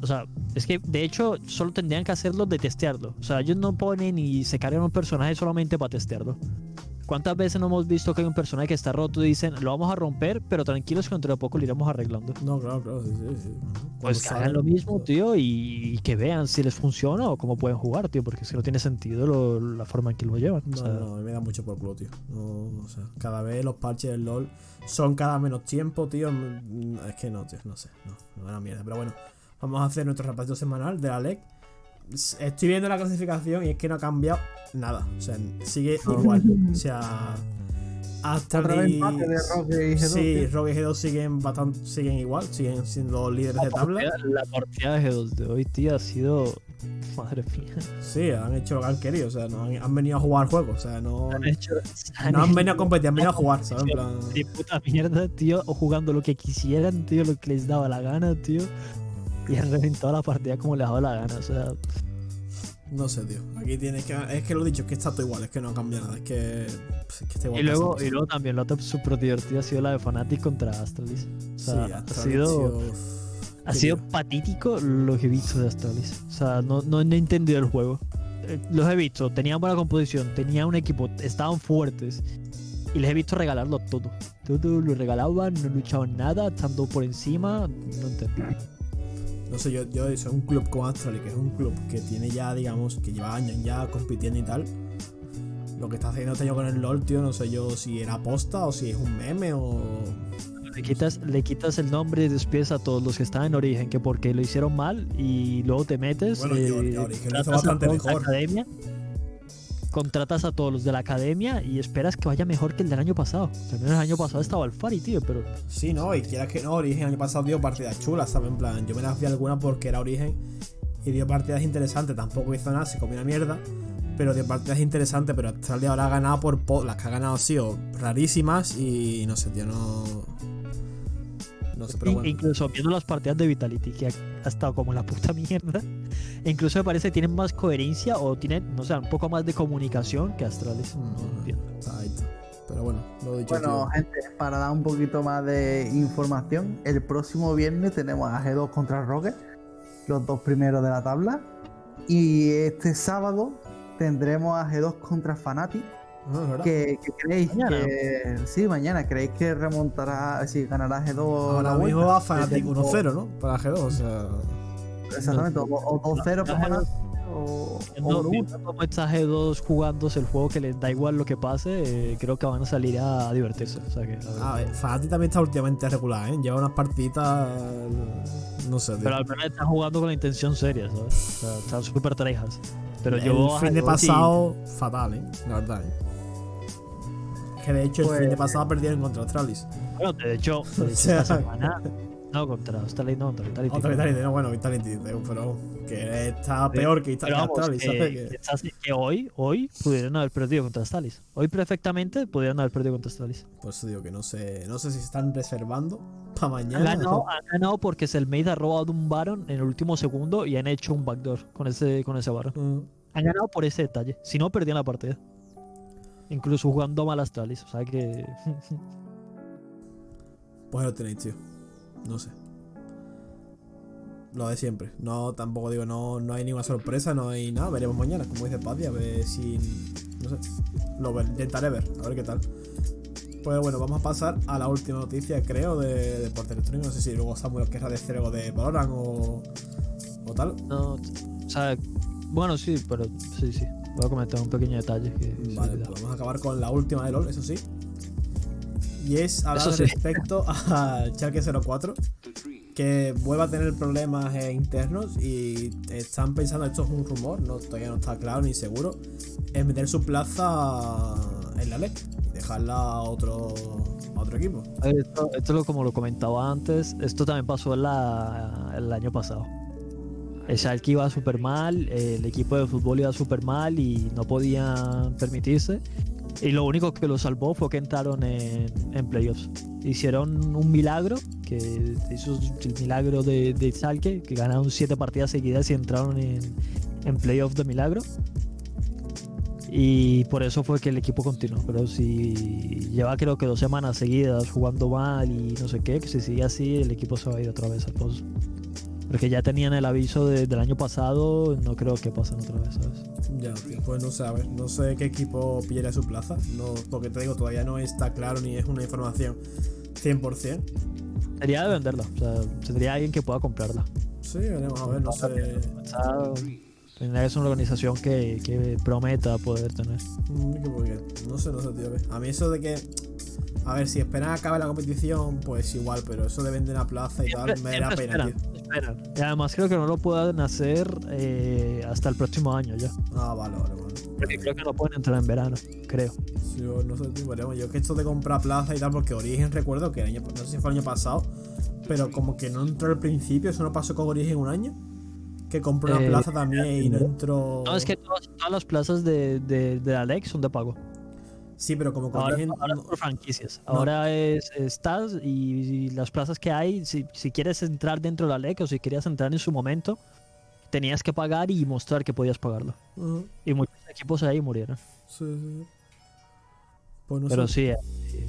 C: o sea, es que de hecho solo tendrían que hacerlo de testearlo. O sea, ellos no ponen y se cargan un personaje solamente para testearlo. ¿Cuántas veces no hemos visto que hay un personaje que está roto y dicen, lo vamos a romper, pero tranquilos que dentro de poco lo iremos arreglando?
A: No, claro, claro, sí, sí, sí.
C: Pues que hagan lo mismo, tío, y, y que vean si les funciona o cómo pueden jugar, tío, porque es que no tiene sentido lo- la forma en que lo llevan. o
A: No,
C: sea,
A: no, a mí me da mucho por culo, tío. No, o sea, cada vez los parches del LOL son cada menos tiempo, tío. Mm, Es que no, tío, no sé. No, no era mierda. Pero bueno, vamos a hacer nuestro reparto semanal de la LEC. Estoy viendo la clasificación y es que no ha cambiado nada. O sea, sigue igual. O sea, hasta
B: Rogue y G2.
A: Sí. Rogue y G2 siguen, bastante, siguen igual, siguen siendo líderes de tabla.
C: la partida de G2 de hoy, tío, ha sido. Madre mía.
A: Sí, han hecho lo que han querido, o sea, no han, han venido a jugar juego, o sea, no,
C: Han hecho.
A: no han venido a competir, han venido a jugar, ¿sabes? En plan,
C: de puta mierda, tío, o jugando lo que quisieran, tío, lo que les daba la gana, tío. Y han reventado la partida como les daba la gana, o sea,
A: no sé, tío. Aquí tienes que. Es que lo he dicho, es que está todo igual, es que no ha cambiado nada, es que. pues, es que está igual
C: y luego, y luego también la otra súper divertida ha sido la de Fnatic contra Astralis. O sea,
A: sí,
C: ha
A: hasta
C: sido, ha sido
A: lío.
C: patético lo que he visto de Astralis. O sea, no, no he entendido el juego. Eh, Los he visto, tenían buena composición, tenían un equipo, estaban fuertes. Y les he visto regalarlo todo. Todo lo regalaban, no luchaban nada, estando por encima. No entendí.
A: No sé, yo, yo soy un club como Astral, que es un club que tiene ya, digamos, que lleva años ya compitiendo y tal. Lo que está haciendo este año con el LOL, tío, no sé yo si era posta o si es un meme o.
C: Le quitas, le quitas el nombre y despides a todos los que están en origen, que porque lo hicieron mal y luego te metes.
A: Bueno,
C: eh,
A: Origen lo hizo bastante mejor.
C: academia, contratas a todos los de la academia y esperas que vaya mejor que el del año pasado. Al menos el año pasado estaba el Fari, tío, pero
A: Sí, no, y quieras que no, Origen el año pasado dio partidas chulas, ¿sabes? En plan, yo me las vi algunas porque era Origen y dio partidas interesantes, tampoco hizo nada, se comió una mierda, pero dio partidas interesantes, pero Australia ahora ha ganado por po- las que ha ganado han sido rarísimas y no sé, tío, no. No sé, pero
C: in-
A: bueno.
C: incluso viendo las partidas de Vitality, que ha, ha estado como la puta mierda, e incluso me parece que tienen más coherencia o tienen, no sé, un poco más de comunicación que Astralis. No
A: está. Pero bueno, lo he dicho.
B: Bueno,
A: tío.
B: gente, para dar un poquito más de información, el próximo viernes tenemos a G2 contra Rocket, los dos primeros de la tabla. Y este sábado tendremos a G2 contra Fnatic.
A: No.
B: Que, que creéis
C: Mañana.
B: que. Sí, mañana. ¿Creéis que remontará, si ganará G2
A: Ahora mismo va Fnatic
B: Desde-
A: 1-0, ¿no? Para G2, o sea.
B: Exactamente, o, o 2-0 para
C: Viendo-
B: Fnatic o, o
C: Viendo,
B: 1-1.
C: viendo cómo está G2 jugándose el juego que les da igual lo que pase, eh, creo que van a salir a divertirse. O sea que.
A: A ver, Fnatic también está últimamente regular, ¿eh? Lleva unas partiditas. No sé, tío.
C: Pero al menos están jugando con la intención seria, ¿sabes? O sea, están súper trejas. Pero
A: el
C: yo.
A: fin de
C: G2 y-
A: pasado, fatal, ¿eh? La verdad, ¿eh? Que de hecho el
B: Pues-
A: fin de pasado perdieron contra Australis.
C: Bueno, de hecho, esta semana. No, contra Astralis no, contra Vitality.
A: Otra Vitality, no, bueno, Vitality, pero que está peor que
C: que hoy, hoy pudieron haber perdido contra Astralis. Hoy perfectamente pudieron haber perdido contra Astralis.
A: Por eso digo que no sé, no sé si se están reservando para
C: Han
A: mañana.
C: ganado, han ganado porque Selmaid ha robado un Baron en el último segundo y han hecho un backdoor con ese, con ese Baron.
A: Mm,
C: Han ganado por ese detalle. Si no, perdían la partida. Incluso jugando mal Astralis. O sea que.
A: Pues lo tenéis, tío. No sé. Lo de siempre. No, tampoco digo, no, no hay ninguna sorpresa, no hay nada. Veremos mañana, como dice Paddy, a ver si. No sé. Lo ver- intentaré ver, a ver qué tal. Pues bueno, vamos a pasar a la última noticia, creo, de deporte electrónico. No sé si luego Samuel querrá decir algo de Valorant o. o tal.
C: no, o sea, bueno, sí, pero sí, sí. Voy a comentar un pequeño detalle. Que
A: Vale, pues vamos a acabar con la última de LOL, eso sí. Y es hablar
C: sí.
A: respecto al Schalke 04, que vuelve a tener problemas eh, internos y están pensando, esto es un rumor, no, todavía no está claro ni seguro, en meter su plaza en la LEC y dejarla a otro, a otro equipo.
C: A Esto, esto lo, como lo comentaba antes, esto también pasó la- el año pasado. El Schalke iba súper mal, el equipo de fútbol iba súper mal y no podían permitirse. Y lo único que lo salvó fue que entraron en, en playoffs. Hicieron un milagro, que hizo el milagro de, de Schalke, que ganaron siete partidas seguidas y entraron en, en playoffs de milagro. Y por eso fue que el equipo continuó. Pero si lleva creo que dos semanas seguidas jugando mal y no sé qué, que si sigue así, el equipo se va a ir otra vez al pozo. Porque ya tenían el aviso de- del año pasado, no creo que pasen otra vez, ¿sabes?
A: Ya, pues no sé, a ver, no sé qué equipo pillaría su plaza, no, porque te digo, todavía no está claro ni es una información 100%.
C: Sería de venderla, o sea, sería alguien que pueda comprarla.
A: Sí, veremos, a ver, no sé.
C: Tendría que ser una organización que, que prometa poder tener.
A: Mm, No sé, no sé, tío. A mí eso de que. A ver, si esperan a la competición, pues igual, pero eso de vender la plaza y tal, me da pena, tío.
C: esperan. Y además creo que no lo puedan hacer eh, hasta el próximo año ya.
A: Ah, vale, vale, vale.
C: Porque creo que no pueden entrar en verano, creo.
A: Sí, Yo no sé, tío, veremos. Yo que esto de comprar plaza y tal, porque Origen recuerdo que el año, no sé si fue el año pasado, pero como que no entró al principio, eso no pasó con Origen un año. Que compró una
C: Eh,
A: plaza también y no entró.
C: No, es que todas, todas las plazas de, de, de la LEC son de pago.
A: Sí, pero como
C: Ahora,
A: Origen.
C: ahora
A: no-
C: es por franquicias. Ahora es, estás y, y las plazas que hay, si, si quieres entrar dentro de la LEC o si querías entrar en su momento, tenías que pagar y mostrar que podías pagarlo.
A: Ujú,
C: Y muchos equipos ahí murieron.
A: sí, sí. Pues no
C: Pero
A: sé.
C: sí, eh,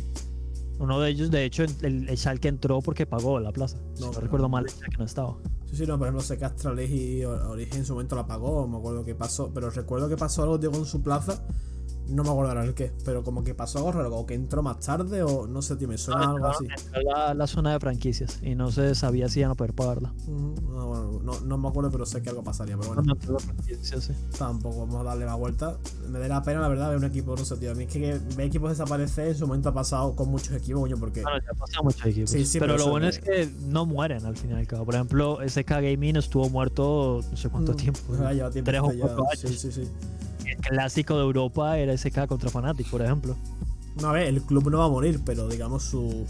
C: uno de ellos, de hecho, el, el Schalke entró porque pagó la plaza. Si
A: No,
C: no,
A: pero-
C: recuerdo mal, el Schalke no estaba.
A: Sí, sí, no, por ejemplo, sé que Astrales y Origen en su momento la pagó, me acuerdo que pasó, pero recuerdo que pasó algo, tío, con su plaza, no me acuerdo ahora el qué, pero como que pasó algo raro, como que entró más tarde o no sé, tío, me suena algo así.
C: Entró la, la zona de franquicias y no se sabía si iban a poder pagarla.
A: Ujú, no, bueno, no, no me acuerdo, pero sé que algo pasaría, pero bueno,
C: sí.
A: tampoco vamos a darle más vuelta. Me da la pena, la verdad, ver un equipo, no sé, tío, a mí es que, que ver equipos desaparecer en su momento ha pasado con muchos equipos, coño, porque...
C: Bueno, ya pasan muchos equipos.
A: Sí, sí,
C: pero
A: pero
C: lo bueno es que no mueren al fin y al cabo. Por ejemplo, SK Gaming estuvo muerto no sé cuánto
A: Mm,
C: tiempo.
A: lleva tiempo
C: Tres o
A: ya,
C: cuatro
A: Sí,
C: años.
A: sí, sí.
C: El clásico de Europa era SK contra Fnatic, por ejemplo.
A: No, a ver, el club no va a morir, pero digamos su,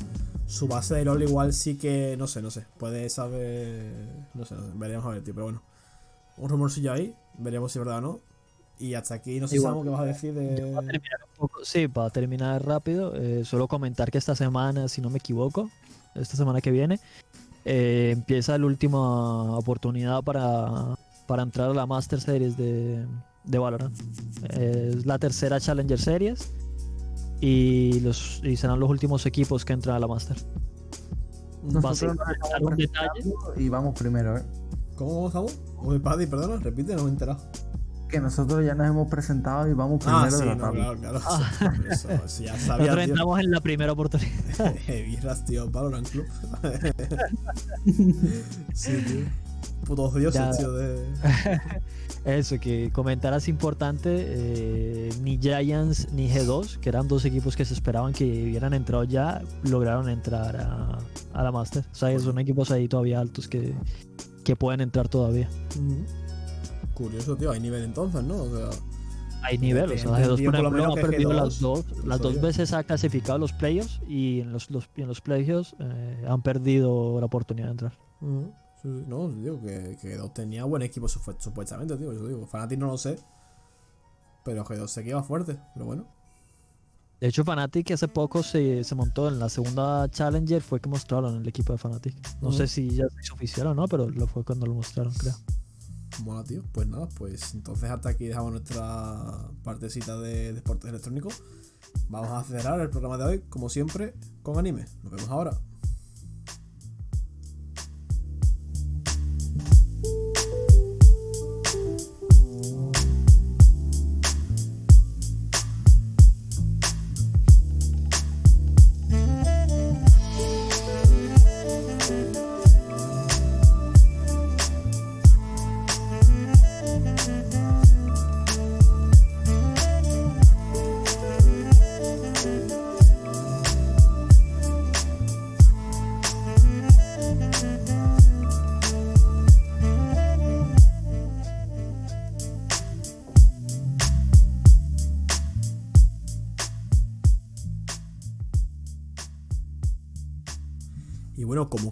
A: su base de LOL igual sí que, no sé, no sé, puede saber, no sé, no sé, veremos a ver, tío, pero bueno. Un rumorcillo ahí, veremos si es verdad o no. Y hasta aquí, no sé si
C: Igual.
A: que vas a decir
C: Para
A: de...
C: terminar un poco- sí, para terminar rápido, eh, solo comentar que esta semana, si no me equivoco, esta semana que viene, eh, empieza la última oportunidad para, para entrar a la Master Series de, de Valorant. Es la tercera Challenger Series y, los, y serán los últimos equipos que entran a la Master.
B: Nosotros
C: dar un detalle.
B: y vamos primero, ¿eh?
A: ¿Cómo vamos? Uy, Paddy, perdona, repite, no me he enterado.
B: Que nosotros ya nos hemos presentado y vamos primero
A: Ah, sí,
B: de la
A: no,
B: tabla.
A: claro, claro.
C: Ah.
A: Eso, eso ya sabía,
C: Nosotros
A: tío.
C: entramos en la primera oportunidad.
A: Birras, tío, Valorant Club. sí, tío. Putos dioses,
C: Ya.
A: tío, de...
C: Eso, que comentaras importante, eh, ni Giants ni G2, que eran dos equipos que se esperaban que hubieran entrado ya, lograron entrar a, a la Master. O sea, son equipos ahí todavía altos que, que pueden entrar todavía.
A: Ujú. Curioso, tío, hay nivel entonces, ¿no? O sea...
C: hay nivel. O sea,
A: He
C: G2 por ejemplo ha perdido
A: G2
C: las dos, las dos veces ha clasificado los playoffs y en los, los, en los playoffs eh, han perdido la oportunidad de entrar.
A: Sí, sí, no, digo que, que G2 tenía buen equipo supu- supuestamente, tío. Yo digo, Fnatic no lo sé. Pero G2 se queda fuerte, pero bueno.
C: De hecho, Fnatic hace poco se, se montó en la segunda Challenger, fue que mostraron el equipo de Fnatic. No sé si ya se hizo oficial o no, pero lo fue cuando lo mostraron, creo.
A: Mola, tío. Pues nada, pues entonces hasta aquí dejamos nuestra partecita de deportes electrónicos. Vamos a cerrar el programa de hoy, como siempre, con anime. Nos vemos ahora.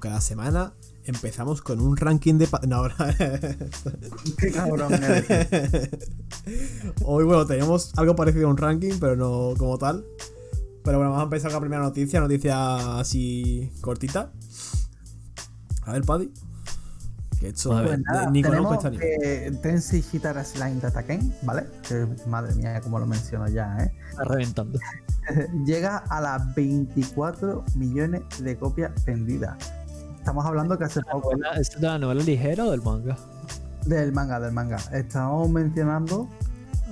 A: Cada semana, empezamos con un ranking de... No, ahora...
B: Qué cabrón eres.
A: Hoy, bueno, tenemos algo parecido a un ranking, pero no como tal. Pero bueno, vamos a empezar con la primera noticia, noticia así cortita. A ver, Paddy. Que he hecho...
C: A ver.
B: Pues nada,
A: ni
B: tenemos eh, Hitara Slime ¿vale? Que, madre mía, como lo menciono ya, ¿eh?
C: Está reventando.
B: Llega a las 24 millones de copias vendidas. Estamos hablando que hace poco
C: Novela- ¿Esta es de la novela ligera o del manga?
B: del manga, del manga. Estamos mencionando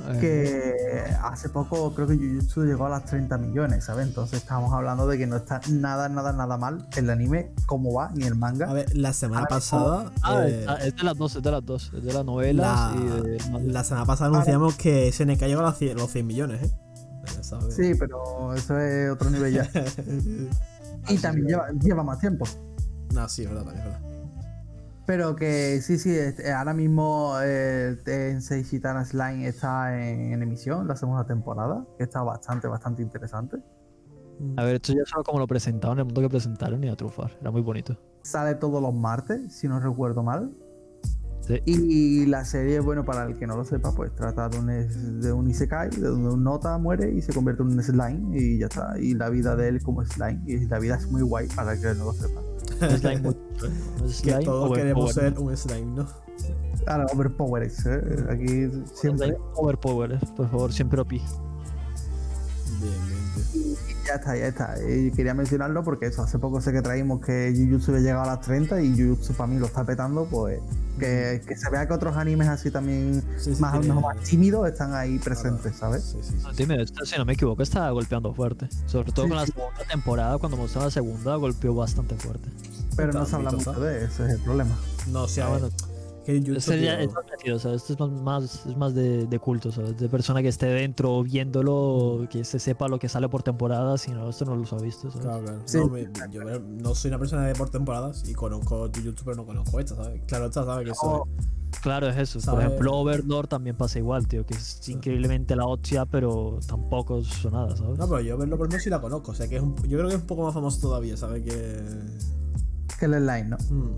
C: Eh,
B: que hace poco creo que Jujutsu llegó a las 30 millones, ¿sabes? Entonces estamos hablando de que no está nada, nada, nada mal el anime, cómo va, ni el manga.
A: A ver, la semana pasada...
C: Ah,
A: eh,
C: es de las dos, es de las dos. Es de las novelas
A: la,
C: y del manga.
A: la semana pasada anunciamos que SNK llegó a los 100, los 100 millones, ¿eh?
B: Sí, pero eso es otro nivel ya. y también lleva, lleva más tiempo.
A: No, sí, es verdad, también es verdad.
B: Pero que sí, sí, este, ahora mismo eh, Tensei Shitana Slime está en, en emisión, la segunda temporada, que está bastante, bastante interesante.
C: A ver, esto ya solo como lo presentaron, el mundo que presentaron y a trufar. Era muy bonito.
B: Sale todos los martes, si no recuerdo mal.
C: Sí.
B: Y la serie, bueno, para el que no lo sepa, pues trata de un, de un Isekai, de donde un nota muere y se convierte en un slime y ya está. Y la vida de él como slime. Y la vida es muy guay para el que no lo sepa.
C: Un slime muy- un
A: Que
C: slime
A: todos
C: over-
A: queremos ser un slime, ¿no?
B: Ahora, Overpower X, ¿eh? Aquí siempre.
C: slime Overpower, eh, por favor, siempre OP.
A: Bien, bien,
B: ya está, ya está. Y quería mencionarlo porque eso, hace poco sé que traímos que Jujutsu había llegado a las 30 y Jujutsu para mí lo está petando, pues que, que se vea que otros animes así también
A: Sí, sí,
B: más,
A: tiene-
B: más tímidos están ahí presentes, ¿sabes?
A: Sí.
C: No, esto, si no me equivoco, está golpeando fuerte. Sobre todo
B: Sí,
C: con la
B: sí.
C: segunda temporada, cuando mostró la segunda, golpeó bastante fuerte.
B: Pero no se habla mucho de eso, ese es el problema.
A: No, o sea,
C: Ah, bueno.
A: Que Jujutsu,
C: Este ya es más sea, esto es más, más- es más de, de culto, ¿sabes? De persona que esté dentro viéndolo, que se sepa lo que sale por temporada, si no, esto no los ha visto, ¿sabes?
A: Claro, claro.
B: Sí.
A: No, me- yo no soy una persona de por temporadas y conozco Jujutsu, pero no conozco esta, ¿sabes? Claro, esta, ¿sabes? Que eso
C: Claro, es eso. Por
A: ¿Sabe?
C: ejemplo, Overlord también pasa igual, tío, que es increíblemente la hostia, pero tampoco son nada, ¿sabes?
A: No, pero yo verlo por ejemplo sí la conozco. O sea, que es un, yo creo que es un poco más famoso todavía, ¿sabes? Que.
B: Que el slime, ¿no?
A: Mm.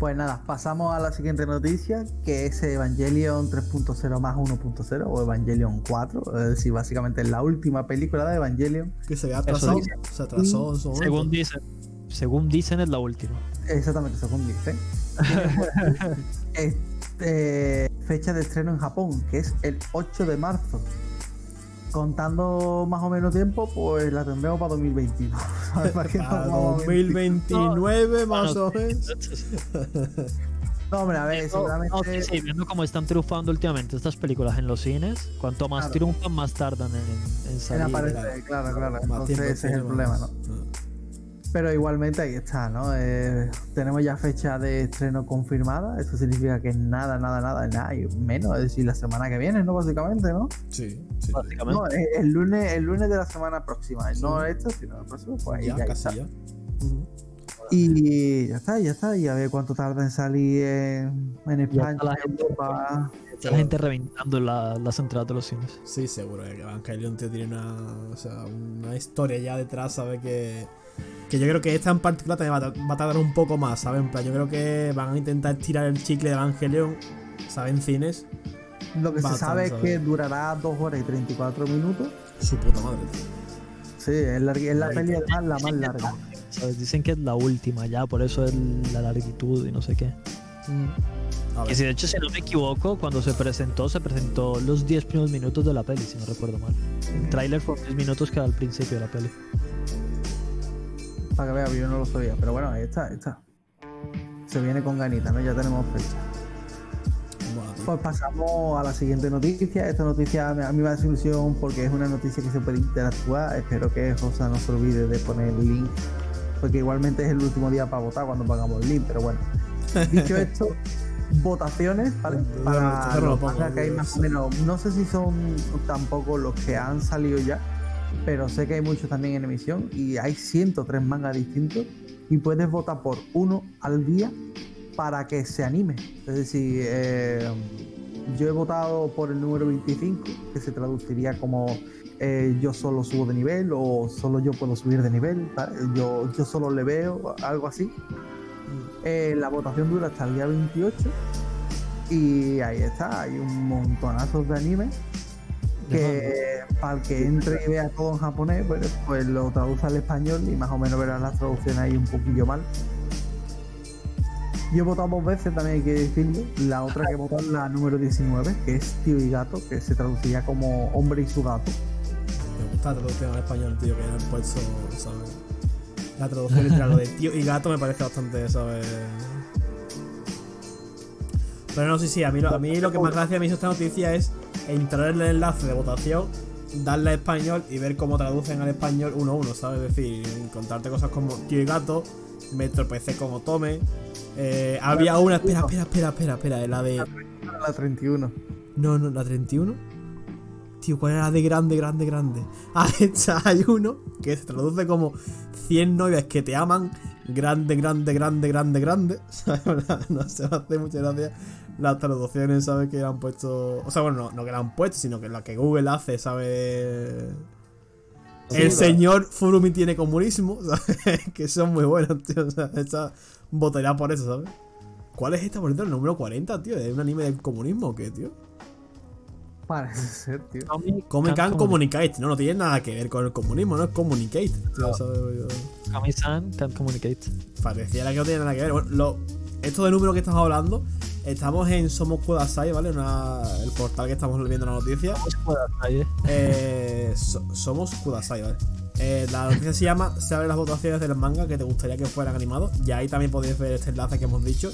B: Pues nada, pasamos a la siguiente noticia, que es Evangelion 3.0 más 1.0 o Evangelion 4. Es decir, básicamente la última película de Evangelion.
A: Que se había atrasado. Se atrasó en su momento.
C: Según dicen, según dicen es la última.
B: Exactamente, según dice. Este, fecha de estreno en Japón, que es el 8 de marzo. Contando más o menos tiempo, pues la tendremos para 2021. ¿sabes? Para que no
A: Para
B: vamos a mentir.
A: 2029 más
C: Bueno,
A: o menos.
B: No, hombre, a ver,
C: No,
B: seguramente.
C: no, sí, sí, viendo cómo están triunfando últimamente estas películas en los cines, cuanto más
B: Claro.
C: triunfan, más tardan en, en
B: en
C: salir.
B: aparecer, claro, claro. Entonces ese es el problema. ¿no? Pero igualmente ahí está, ¿no? Eh, tenemos ya fecha de estreno confirmada. Eso significa que nada, nada, nada, nada, y menos, es decir, la semana que viene, ¿no? Básicamente, ¿no?
A: Sí, sí.
C: Básicamente.
B: No, el lunes, el lunes de la semana próxima.
A: Sí.
B: No esto, sino el próximo, pues ahí
A: ya,
B: ya
A: casi
B: está.
A: ya. Ujú.
B: Y ya está, ya está. Y a ver cuánto tarda en salir en, en España,
C: está la
B: en Europa.
C: Está la gente reventando la- las entradas de los cines.
A: Sí, seguro eh, que Evangelion tío, tiene una, o sea, una historia ya detrás, ¿sabes? Que, que yo creo que esta en particular también va a, va a tardar un poco más, ¿sabes? En plan, yo creo que van a intentar estirar el chicle de Evangelion, ¿sabes? En cines.
B: Lo que se
A: Bastante,
B: sabe es que
A: ¿sabes?
B: durará 2 horas y 34 minutos.
A: Su puta madre, tío.
B: Sí, es, larga- es la peli además la más larga.
C: ¿sabes? Dicen que es la última ya, por eso es la largitud y no sé qué.
A: A
C: Que si de hecho, si no me equivoco, cuando se presentó, se presentó los 10 primeros minutos de la peli, si no recuerdo mal. El tráiler fue 10 minutos que al principio de la peli.
B: Para que veas, yo no lo sabía. Pero bueno, ahí está, ahí está. Se viene con ganita, ¿no? Ya tenemos fecha.
A: bueno.
B: Pues pasamos a la siguiente noticia. Esta noticia a mí me hace ilusión porque es una noticia que se puede interactuar. Espero que José no se olvide de poner el link. Porque igualmente es el último día para votar cuando pagamos el link. Pero bueno. Dicho esto, votaciones para
A: lo
B: los
A: pongo,
B: que hay más o menos. No sé si son tampoco los que han salido ya. Pero sé que hay muchos también en emisión. Y hay 103 mangas distintos. Y puedes votar por uno al día para que se anime. Es decir, eh, yo he votado por el número 25, que se traduciría como eh, yo solo subo de nivel o solo yo puedo subir de nivel, yo, yo solo le veo, algo así. Eh, la votación dura hasta el día 28 y ahí está, hay un montonazo de anime que para el que entre y vea todo en japonés, pues, pues lo traduce al español y más o menos verás las traducciones ahí un poquillo mal. Yo he votado dos veces, también hay que decirlo. La otra que he votado es la número 19, que es Tío y Gato, que se traduciría como Hombre y su gato.
A: Me gusta la traducción al español, tío, que han puesto, ¿sabes? La traducción literal, lo de tío y gato me parece bastante, ¿sabes? Pero no, sí, sí, a mí, lo- a mí lo que más gracia me hizo esta noticia es entrar en el enlace de votación, darle a español y ver cómo traducen al español uno a uno, ¿sabes? Es decir, contarte cosas como tío y gato, me tropecé con Otome. Eh, había una, espera, espera, espera, espera, espera, la de.
B: La 31.
A: No, no, la 31. Tío, ¿cuál era la de grande, grande, grande? Ah, esta hay uno que se traduce como 100 novias que te aman, grande, grande, grande, grande, grande. No se me hace mucha gracia las traducciones, ¿sabes? Que le han puesto. O sea, bueno, no, no que le han puesto, sino que la que Google hace, ¿sabes? El señor Furumi tiene comunismo, ¿sabes? que son muy buenos, tío. O sea, esta votaría por eso, ¿sabes? ¿Cuál es esta, por ejemplo, el número 40, tío? ¿Es un anime del comunismo o qué, tío?
B: Parece ser, tío.
A: Come Can Communicate, no, no tiene nada que ver con el comunismo, no es Communicate. tío, ¿sabes?
C: Kami-san can't communicate.
A: Pareciera que no tiene nada que ver. Bueno, lo, esto de número que estamos hablando, estamos en Somos Kudasai, ¿vale? Una, el portal que estamos viendo la noticia.
C: Por la calle.
A: Eh, so- somos Kudasai, ¿vale? Eh, la noticia se llama Se abren las votaciones del manga que te gustaría que fueran animados. Y ahí también podéis ver este enlace que hemos dicho.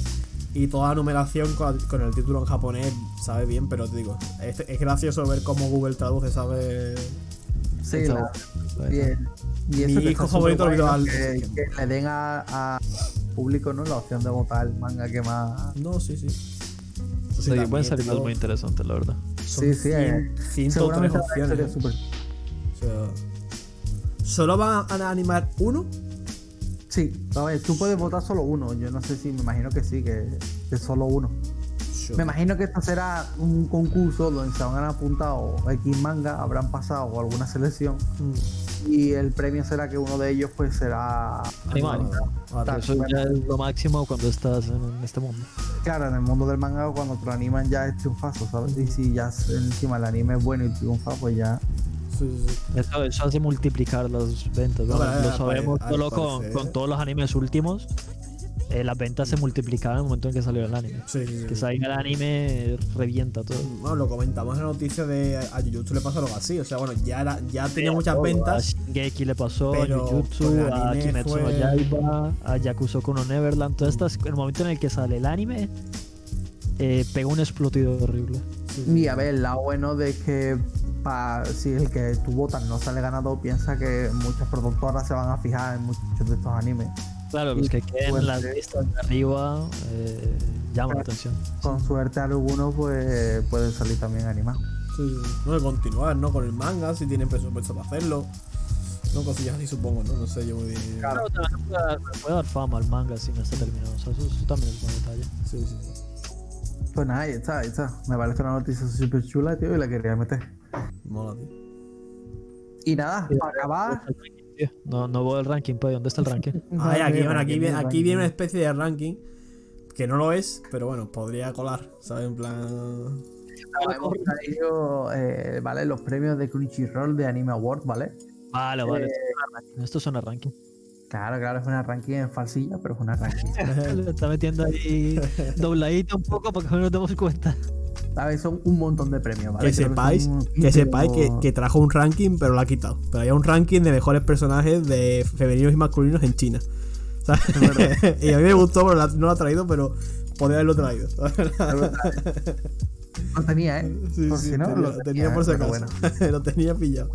A: Y toda la numeración con, con el título en japonés, sabe bien, pero te digo, es, es gracioso ver cómo Google traduce, ¿sabe?
B: Sí, la-
C: bueno.
B: y,
A: Mi
B: eso que
A: hijo favorito lo
B: que, que le den a, a público ¿no? la opción de votar el manga que más.
A: No, sí, sí.
C: Sí, pueden salir cosas muy interesantes, la verdad.
A: son
B: Sí, sí,
A: 100,
B: eh,
A: 103
B: Seguramente la
A: opciones. ¿eh? O sea, ¿Solo van a animar uno?
B: Sí, a ver, tú puedes votar solo uno. Yo no sé si, me imagino que sí, que es solo uno. Me imagino que esto será un concurso donde se habrán apuntado X manga, habrán pasado alguna selección
A: Mm.
B: Y el premio será que uno de ellos pues será
C: Animal.
A: Ahora,
C: Eso ya es lo máximo cuando estás en este mundo.
B: Claro, en el mundo del manga cuando te lo animan ya es triunfazo, ¿sabes? Y si ya encima el anime es bueno y triunfa, pues ya...
A: sí, sí, sí.
C: Eso, eso hace multiplicar las ventas.
A: No,
C: lo sabemos solo con, con todos los animes últimos. Eh, las ventas se multiplicaban en el momento en que salió el anime.
A: Sí.
C: Que salga el anime revienta todo.
A: Bueno, lo comentamos en la noticia de a Jujutsu le pasó algo así. O sea, bueno, ya, era, ya tenía muchas
C: Todo,
A: ventas.
C: A Shingeki le pasó,
A: pero
C: a Jujutsu, a Kimetsu no
A: fue-
C: Yaiba, a Yakusoku no Neverland. Todas estas, el momento en el que sale el anime, eh, pega un explotido horrible.
A: Sí, sí.
B: Y a ver, el lado bueno de que pa- si el que tú votas no sale ganador, piensa que muchas productoras se van a fijar en muchos de estos animes.
C: Claro, los que queden en las listas de arriba eh, llaman la atención.
B: Con suerte algunos pues pueden salir también animados.
A: Sí, sí. No, de continuar, ¿no? Con el manga, si tienen presupuesto para hacerlo. Son cosillas así, supongo, ¿no? No sé, yo muy bien.
B: Claro.
C: También puede, dar- puede dar fama al manga si no está terminado. O sea, eso, eso también es un buen detalle.
A: Sí, sí, sí.
B: Pues nada, ahí está, ahí está. Me parece una noticia súper chula, tío, y la quería meter.
A: Mola, tío.
B: Y nada, para acabar.
C: Tío, No, no veo el ranking, pues. ¿Dónde está el ranking?
A: Ay, aquí, bueno, aquí, viene, aquí viene una especie de ranking que no lo es, pero bueno, podría colar, ¿sabes? En plan.
B: Hemos traído, eh, ¿vale? Los premios de Crunchyroll de Anime Award, ¿vale?
C: Vale, vale.
B: Eh,
C: Esto suena ranking.
B: Claro, claro, es una ranking en falsilla, pero es una ranking.
C: Le está metiendo ahí dobladito un poco para que no nos demos cuenta.
B: Son un montón de premios, ¿vale?
A: Que sepáis, que
B: 15
A: sepáis que, que trajo un ranking, pero lo ha quitado. Pero había un ranking de mejores personajes de femeninos y masculinos en China. ¿sabes? y a mí me gustó, pero la- no lo ha traído, pero podría haberlo traído.
B: Lo tenía, ¿eh?
A: Sí,
B: por
A: sí,
B: si no,
A: tenía,
B: lo
A: tenía por si acaso. lo tenía pillado.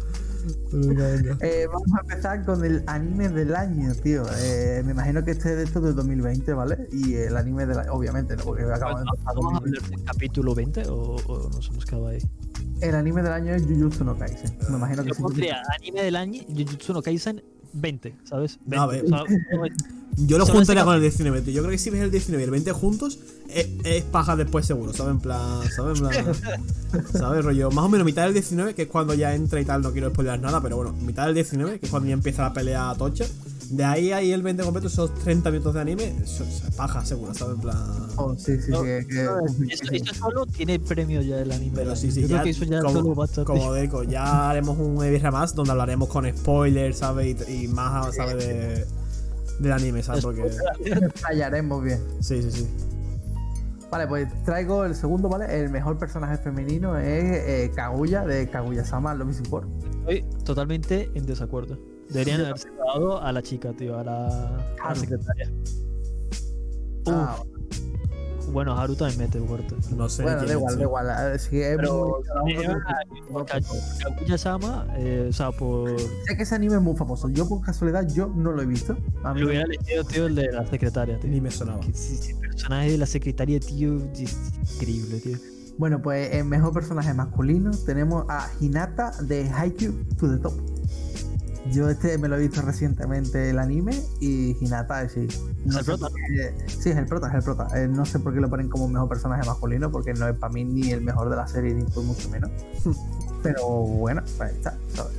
A: Venga, venga.
B: Eh, vamos a empezar con el anime del año, tío. Eh, me imagino que este es de esto de 2020, ¿vale? Y el anime del año, obviamente, ¿no? Porque acabo de empezar
C: ¿Vamos a
B: 2020.
C: hablar del capítulo 20 o, o nos hemos quedado ahí?
B: El anime del año es Jujutsu no Kaisen. Me imagino que
C: Yo
B: sí.
C: pondría anime del año Jujutsu no Kaisen 20, ¿sabes? 20.
A: A ver.
C: o sea,
A: Yo lo juntaría con el 19, tío. Yo creo que si ves el 19 y el 20 juntos, es, es paja después seguro, ¿sabes? En plan, ¿sabes? En plan, ¿sabes? Rollo, más o menos mitad del 19, que es cuando ya entra y tal, no quiero spoiler nada, pero bueno, mitad del 19, que es cuando ya empieza la pelea tocha. De ahí ahí el 20 completo, esos 30 minutos de anime, eso es paja seguro, ¿sabes? En plan...
B: Oh, sí, sí,
C: No,
B: sí. que-
C: Esto, esto solo tiene premio ya el anime.
A: Pero
C: del
A: sí, sí,
C: Yo
A: ya,
C: creo que eso ya
A: como,
C: solo bastante.
A: como Deco, ya haremos un Ebirra más donde hablaremos con spoilers, ¿sabes? Y, y más, ¿sabes? De, del anime, ¿sabes? Porque...
B: Fallaremos bien.
A: Sí, sí, sí.
B: Vale, pues traigo el segundo, ¿vale? El mejor personaje femenino es eh, Kaguya, de Kaguya-sama Love War.
C: Estoy totalmente en desacuerdo. Deberían haberse dado a la chica, tío, a la, a la
B: Haru.
C: secretaria.
B: Ah,
C: Uf, bueno, Haru también mete fuerte.
A: No sé.
B: bueno, da igual, da igual. eh, Sí, es
C: Pero
B: muy- uno
C: eh, eh, o sea, por.
B: Sé que ese anime es muy famoso. Yo, por casualidad, yo no lo he visto. A mí
C: Lo hubiera elegido, tío, el de la secretaria, tío.
A: Ni me sonaba.
C: Que el personaje de la secretaria, tío, es increíble, tío.
B: Bueno, pues el mejor personaje masculino tenemos a Hinata de Haikyuu to the Top. Yo este me lo he visto recientemente el anime y Hinata sí.
C: ¿Es
B: No
C: el prota?
B: qué- sí, es el prota, es el prota. Eh, no sé por qué lo ponen como mejor personaje masculino porque no es para mí ni el mejor de la serie ni por mucho menos. Pero bueno, pues ahí está. ¿sabes?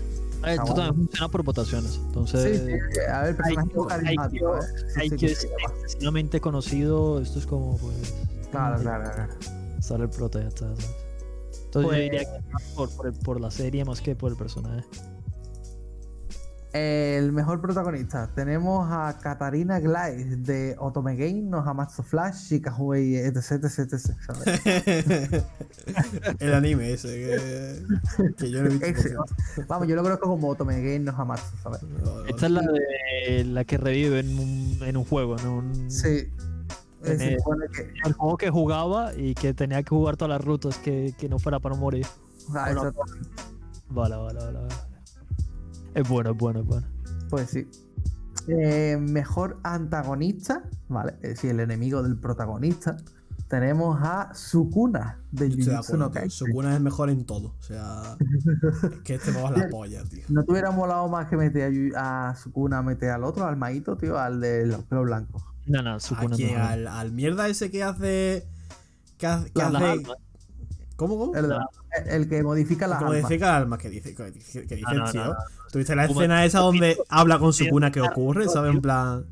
C: A ver, esto también funciona por votaciones. Entonces,
B: sí, a ver, personaje carismático.
C: Haikyuu
B: que
C: es excesivamente conocido. Esto es como, pues.
B: Claro, claro, claro.
C: Sale el prota y ya está, ¿sabes? Entonces
B: Pues-
C: yo diría que más por, por, por la serie más que por el personaje.
B: El mejor protagonista. Tenemos a Katarina Glaze de Otome Game, no Hamatsu Flash, Shikahuei, etc, etc, etc.
A: el anime ese que, que yo no he visto.
B: Ese. Vamos, yo lo conozco como Otome Game, no Hamatsu, ¿sabes?
C: Esta es la de la que revive en un, en un juego, ¿no? Un,
B: Sí. Que.
C: El juego que jugaba y que tenía que jugar todas las rutas que, que no fuera para no morir.
B: ah,
C: bueno, Vale, vale, vale. vale. Es bueno, es bueno, es bueno.
B: Pues sí. Eh, mejor antagonista, ¿vale? Es decir, el enemigo del protagonista. Tenemos a Sukuna de Jujutsu no.
A: Sukuna es el mejor en todo. O sea, es que este va la polla, tío.
B: ¿No te hubiera molado más que meter a, Yu- a Sukuna, meter al otro, al Maito, tío, al de los pelos blancos?
C: No, no,
A: ¿A
C: Sukuna
A: quién?
C: mejor.
A: Al, al mierda ese que hace. Que hace. que
B: Las
A: hace-
C: armas.
A: ¿Cómo, cómo?
B: El, el que modifica las
A: Como
B: armas.
A: dice cada alma que dice, que dice, que dice
C: No, no,
A: el tío. Tuviste la escena esa donde habla con
C: tío,
A: Sukuna que ocurre, ¿sabes? En plan.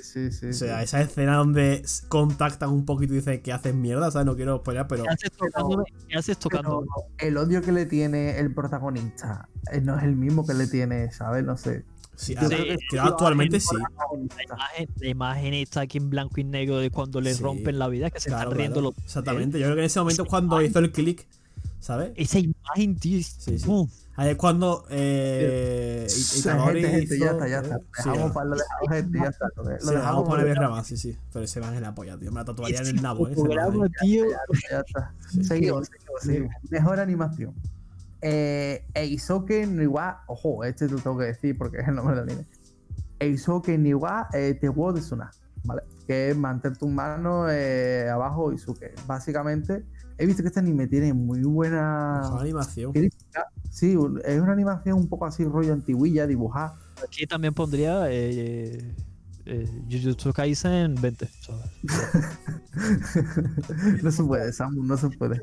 B: Sí, sí,
A: O sea,
B: sí.
A: esa escena donde contactan un poquito y dicen que hacen mierda, ¿sabes? No quiero spoiler, pero.
C: ¿Qué haces tocando? ¿Qué haces tocando?
B: El odio que le tiene el protagonista eh, no es el mismo que le tiene, ¿sabes? No sé.
A: Sí,
B: que sí
A: actualmente sí.
B: la
C: imagen, la imagen está aquí en blanco y negro de cuando le
A: Sí,
C: rompen la vida, que se
A: Claro,
C: están riendo
A: claro.
C: los.
A: Exactamente. Yo creo que en ese momento es cuando hizo el click, ¿sabes?
C: Esa imagen, tío.
A: Sí, sí.
C: uf.
A: Ahí es cuando. Eh,
B: Sí,
A: Itadori
B: gente, gente, ya
A: hizo-
B: está, ya está.
A: Sí,
B: Dejamos
A: ah.
B: para lo dejamos gente, ya está. Lo,
A: Sí, lo
B: dejamos
A: poner bien más, sí, sí. Pero ese man es la polla, tío. Me la tatuaría en el nabo, ¿eh?
C: Programa, tío.
B: ya está.
A: Sí.
B: Seguimos, seguimos, seguimos. Mejor animación. Eh, Eisoke Niwa, ojo, este te lo tengo que decir porque es el nombre del anime. Eisoke Niwa eh, Tewo de Suna, ¿vale? Que es mantener tu mano eh, abajo y suke. Básicamente, he visto que este anime tiene muy buena
A: Mejor animación.
B: crítica. Sí, un- es una animación un poco así rollo antiguilla, dibujada.
C: Aquí también pondría eh, eh, Jujutsu Kaisen 20. ¿sabes?
B: no se puede, Samu, no se puede.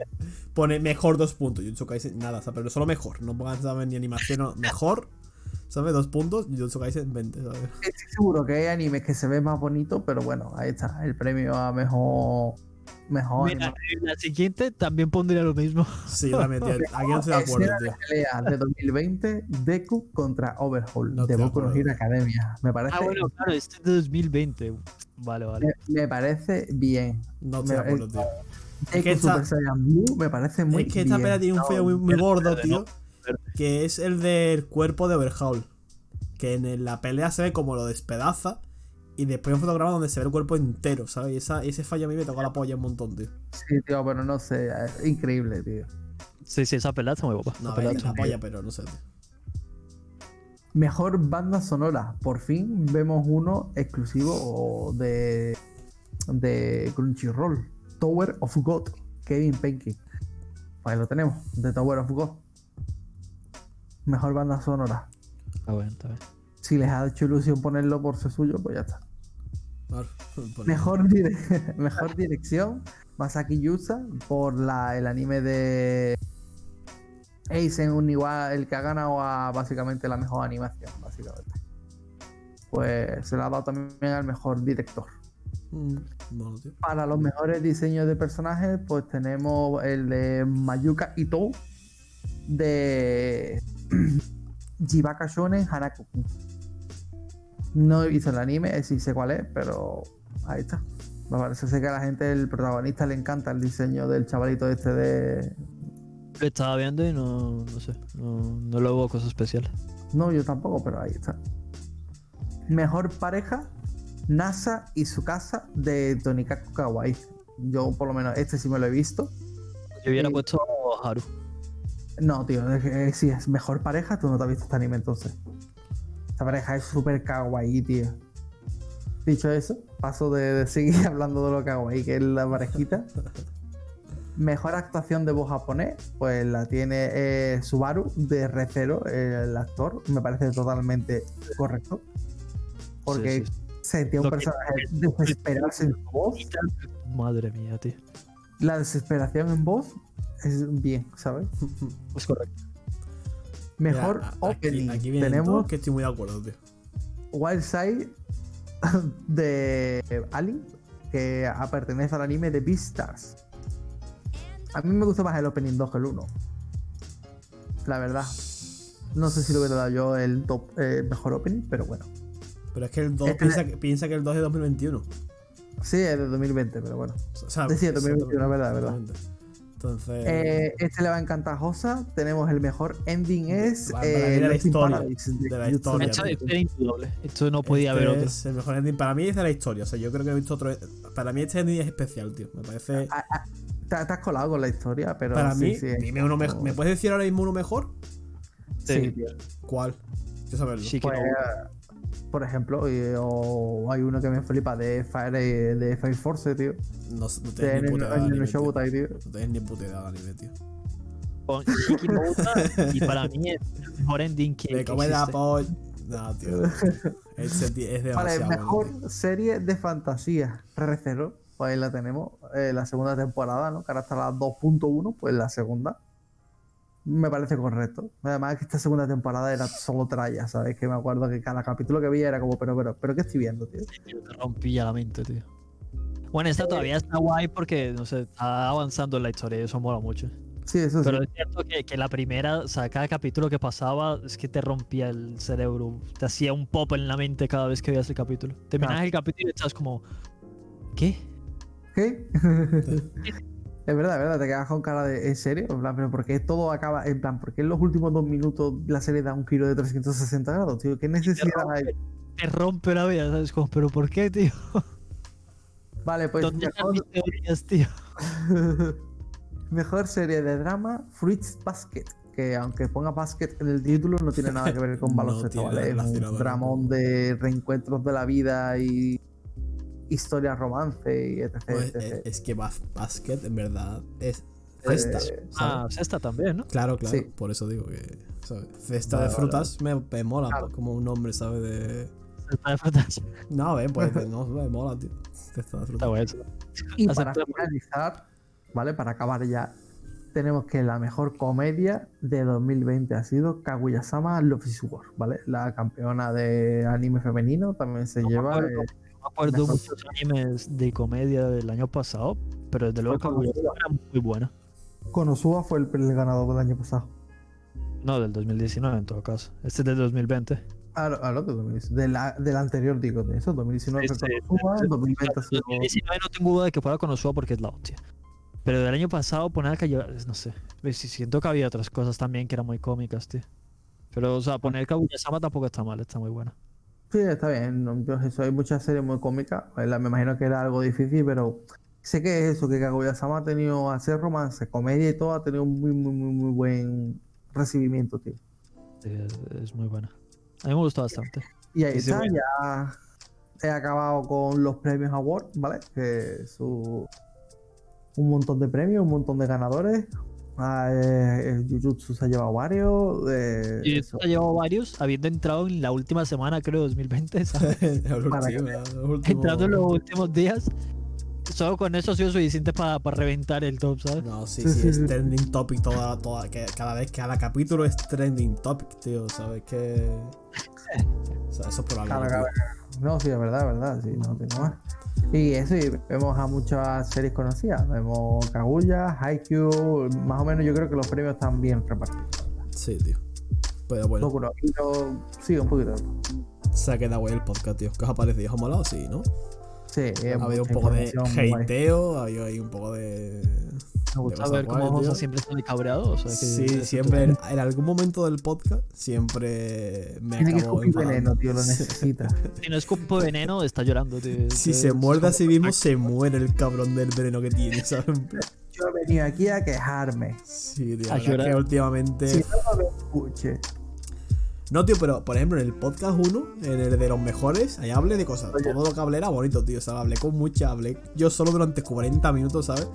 A: Pone mejor dos puntos. Jujutsu Kaisen, nada, o sea, pero solo mejor. No pongan ¿sabes? ni animación, no, mejor. ¿Sabes? Dos puntos. Jujutsu Kaisen 20, ¿sabes?
B: Estoy seguro que hay animes que se ven más bonitos, pero bueno, ahí está, el premio a mejor. Mejor
C: Mira,
B: anime.
C: en la siguiente también pondría lo mismo.
A: Sí, también, tío. Aquí no estoy de acuerdo, tío.
B: de pelea de 2020, Deku contra Overhaul
A: No
B: de Boku no. Hero Academia. Me parece,
C: Ah, bueno, claro, este es de 2020. Vale, vale.
B: me, me parece bien.
A: No estoy de
B: Me-
A: acuerdo, tío.
B: Deku
A: que esta-
B: Super Saiyan Blue me parece muy
A: Es que esta
B: bien.
A: pelea tiene un fallo muy, gordo, tío. Que es el del cuerpo de Overhaul. Que en la pelea se ve como lo despedaza. Y después un fotograma donde se ve el cuerpo entero, ¿sabes? Y esa, ese fallo a mí me tocó la polla un montón, tío.
B: Sí, tío, pero no sé, es increíble, tío.
C: Sí, sí, esa pelea está muy guapa.
A: No, es
C: está
A: la polla, pero no sé, tío.
B: Mejor banda sonora. Por fin vemos uno exclusivo de, de Crunchyroll. Tower of God. Kevin Penke. Pues ahí lo tenemos. De Tower of God. Mejor banda sonora.
C: Está bien, está bien.
B: Si les ha hecho ilusión ponerlo por ser suyo, pues ya está. Mejor, dire- mejor dirección. Masaki Yusa por la, el anime de Eisen Uniwa, el que ha ganado a básicamente la mejor animación, básicamente. Pues se le ha dado también al mejor director.
A: Mm, Bueno.
B: Para los mejores diseños de personajes, pues tenemos el de Mayuka Ito de Jibaka Shonen Hanakoku. No he visto el anime, sí sé cuál es, pero ahí está. Me parece que a la gente, el protagonista, le encanta el diseño del chavalito este de.
C: Lo estaba viendo y no, no sé, no, no le hubo cosa especial.
B: No, yo tampoco, pero ahí está. Mejor pareja, NASA y su casa de Tonikaku Kawaii. Yo, por lo menos, este sí me lo he visto.
C: Yo hubiera puesto Haru.
B: No, tío, es que, eh, si es mejor pareja, tú no te has visto este anime entonces. Esta pareja es súper kawaii, tío. Dicho eso, paso de, de seguir hablando de lo kawaii que es la parejita. Mejor actuación de voz japonés, pues la tiene eh, Subaru de Recero, el actor. Me parece totalmente correcto. Porque
C: Sí, sí,
B: sentía un
C: Lo que-
B: personaje desesperarse en su voz.
C: Madre mía, tío.
B: La desesperación en voz es bien, ¿sabes?
C: Es correcto.
B: Mejor
A: Mira,
B: opening.
A: Aquí, aquí vienen
B: Tenemos
A: que estoy muy de acuerdo, tío.
B: Wild Side de Ali, que pertenece al anime de Beastars. A mí me gusta más el opening 2 que el 1. La verdad. No sé si lo hubiera dado yo el top eh, mejor opening, pero bueno.
A: Pero es que el 2
B: Este-
A: piensa, que, piensa que el 2 es de 2021.
B: Sí, es de 2020, pero bueno.
A: O sea,
B: Sí, es 2021, es verdad, es verdad.
A: Entonces.
B: Eh, este le va a encantar a Josa. Tenemos el mejor ending es
A: Para- para
B: eh,
A: la historia,
B: de
A: de la historia,
C: Esto, no podía
A: este
C: haber otro.
A: Es el mejor ending. Para mí es de la historia. O sea, yo creo que he visto otro. Para mí este ending es especial, tío. Me parece.
B: Ah, ah, Te, te has colado con la historia, pero
A: para
B: sí,
A: mí,
B: sí,
A: dime uno mejor. ¿Me puedes decir ahora mismo uno mejor?
B: sí, tío.
A: ¿Cuál? Quiero saberlo.
B: Pues, por ejemplo, y- o hay uno que me flipa de Fire, de Fire Force, tío.
A: No, no tenés ni puta tío. No tenés ni puta idea de anime, tío.
C: con Shiki y para mí es el mejor ending que,
A: Me come la polla. No, tío. Es
B: Vale,
A: demasiado
B: mejor
A: bueno, tío.
B: serie de fantasía. R0, pues ahí la tenemos. eh, la segunda temporada, ¿no? Que ahora está la 2.1, pues la segunda. Me parece correcto. Además que esta segunda temporada era solo tralla, ¿sabes? Que me acuerdo que cada capítulo que veía era como, pero, pero, pero, ¿qué estoy viendo, tío?
C: Tío, Te rompía la mente, tío. Bueno, esta todavía está guay porque, no sé, está avanzando en la historia y eso mola mucho.
B: Sí, eso sí.
C: Pero es cierto que, que la primera, o sea, cada capítulo que pasaba es que te rompía el cerebro, te hacía un pop en la mente cada vez que veías el capítulo. Terminabas
B: Claro.
C: el capítulo y estás como, ¿qué?
B: ¿Qué? es verdad, es verdad, te quedas con cara de ¿en serio? En plan, pero ¿por qué todo acaba? En plan, ¿por qué en los últimos dos minutos la serie da un giro de 360 grados, tío? ¿Qué necesidad hay?
C: Te rompe la vida, ¿sabes? Como, ¿pero por qué, tío?
B: Vale, pues
C: ¿Dónde están
B: mejor,
C: mis teorías, tío?
B: mejor serie de drama, Fruits Basket. Que aunque ponga basket en el título, no tiene nada que ver con
A: No
B: baloncesto,
A: tiene
B: ¿vale? Es un dramón de reencuentros de la vida y historias romance y etc.
A: Pues,
B: etc.
A: eh, es que Bas- Basket, en verdad, es Cesta.
B: Eh,
C: Ah. Cesta también, ¿no?
A: Claro, claro.
B: sí.
A: Por eso digo que. ¿sabes? Cesta
B: Vale,
A: de
B: vale,
A: frutas me, me mola
B: Claro.
A: como un nombre, ¿sabes? De.
C: Cesta de frutas.
A: No, a ver, pues no, me mola, tío. Cesta de
C: Está
A: frutas.
C: bueno.
B: Y para finalizar, ¿vale? Para acabar ya, tenemos que la mejor comedia de 2020 ha sido Kaguya-sama Love is War, ¿vale? La campeona de anime femenino también se
C: No
B: lleva. eh,
C: No me acuerdo muchos animes de comedia del año pasado, pero desde luego
B: Fue
C: Kaguya
B: Kaguya.
C: era muy buena.
B: Konosuba fue el, el ganador del año pasado.
C: No, del 2019 en todo caso. Este es del 2020.
B: Ah, no, ah, no, de 2019, de la- del anterior digo, de eso, 2019
C: Sí,
B: fue Konosuba,
C: sí.
B: 2020 ha sido...
C: 2019 no tengo duda de que fuera Konosuba porque es la hostia. Pero del año pasado poner a Kaguya, no sé. Sí, Siento que había otras cosas también que eran muy cómicas, tío. Pero, o sea, poner Kaguya-sama tampoco está mal, está muy buena.
B: Sí, está bien. yo eso, hay muchas series muy cómicas. ¿verdad? Me imagino que era algo difícil, pero sé que es eso, que Kaguya-sama ha tenido, hacer romance, comedia y todo, ha tenido un muy, muy, muy, muy buen recibimiento, tío.
C: Sí, es, muy buena. A mí me gustó bastante.
B: Y ahí
C: Sí, sí,
B: está,
C: bueno.
B: ya he acabado con los premios Award, ¿vale? Que su un montón de premios, un montón de ganadores. Ah, eh, el Jujutsu se ha llevado varios. eh,
C: Y
B: eso.
C: ha llevado varios, habiendo entrado en la última semana, creo, 2020, ¿sabes? Entrando en los últimos días. Solo con eso ha sido suficiente para reventar el top, ¿sabes?
A: No, sí,
B: Sí,
A: sí,
B: sí,
A: es
B: sí.
A: trending topic toda, toda, que cada vez, cada capítulo es trending topic, tío, ¿sabes? Que... O sea, eso es por algo, tío.
B: cada- No, sí, es verdad, es verdad, sí, no tengo más. Y eso, y vemos a muchas series conocidas. Vemos Kaguya, Haikyuu, más o menos yo creo que los premios están bien repartidos.
A: Sí, tío. Pero bueno,
B: no Hero, sí, un poquito.
A: se ha quedado el podcast, tío. ¿Qué os ha parecido? ¿Os ha molado? Sí, ¿no?
B: Sí,
A: Ha habido un poco de hateo, ha habido ahí un poco de...
C: Me gusta ver cómo
A: tío.
C: siempre sale cabreado. O sea, que
A: Sí, siempre, en, en algún momento del podcast, siempre me
B: Tiene que
A: acabo
B: escupir
A: enfadando.
B: veneno, tío, lo necesita.
C: Si no es cupo de veneno, está llorando, tío.
A: Si se muerde a sí mismo, se muere el cabrón del veneno que tiene, ¿sabes?
B: Yo he venido aquí a quejarme.
A: Sí, tío,
C: A
A: es que
C: llorar.
A: últimamente...
B: Si no me escuche.
A: No, tío, pero por ejemplo, en el podcast 1, en el de los mejores, ahí hablé de cosas. Todo lo que hablé era bonito, tío. O sea, hablé con mucha, hablé yo solo durante 40 minutos, ¿sabes?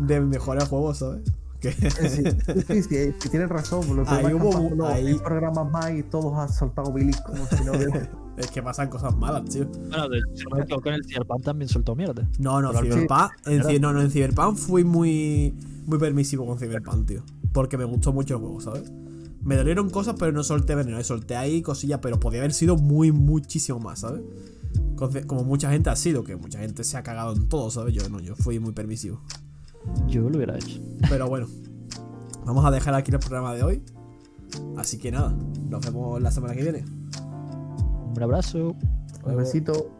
A: De mis mejores juegos, ¿sabes? Que...
B: Eh, Sí, sí, sí, tienes razón. Lo que
A: Ahí hubo-
B: los
A: ahí-
B: programas más y todos han soltado bilis como si no
A: es que pasan cosas malas, tío.
C: Bueno, de, equivoco, en el Cyberpunk también soltó mierda.
A: No, no, Cyberpunk. En, no, no, en Cyberpunk fui muy, muy permisivo con Cyberpunk, tío. Porque me gustó mucho el juego, ¿sabes? Me dolieron cosas, pero no solté veneno. Solté ahí cosillas, pero podía haber sido muy, muchísimo más, ¿sabes? Como mucha gente ha sido, que mucha gente se ha cagado en todo, ¿sabes? Yo no, yo fui muy permisivo.
C: Yo lo hubiera hecho.
A: Pero bueno, vamos a dejar aquí el programa de hoy. Así que nada, nos vemos la semana que viene.
C: Un abrazo.
B: Un besito.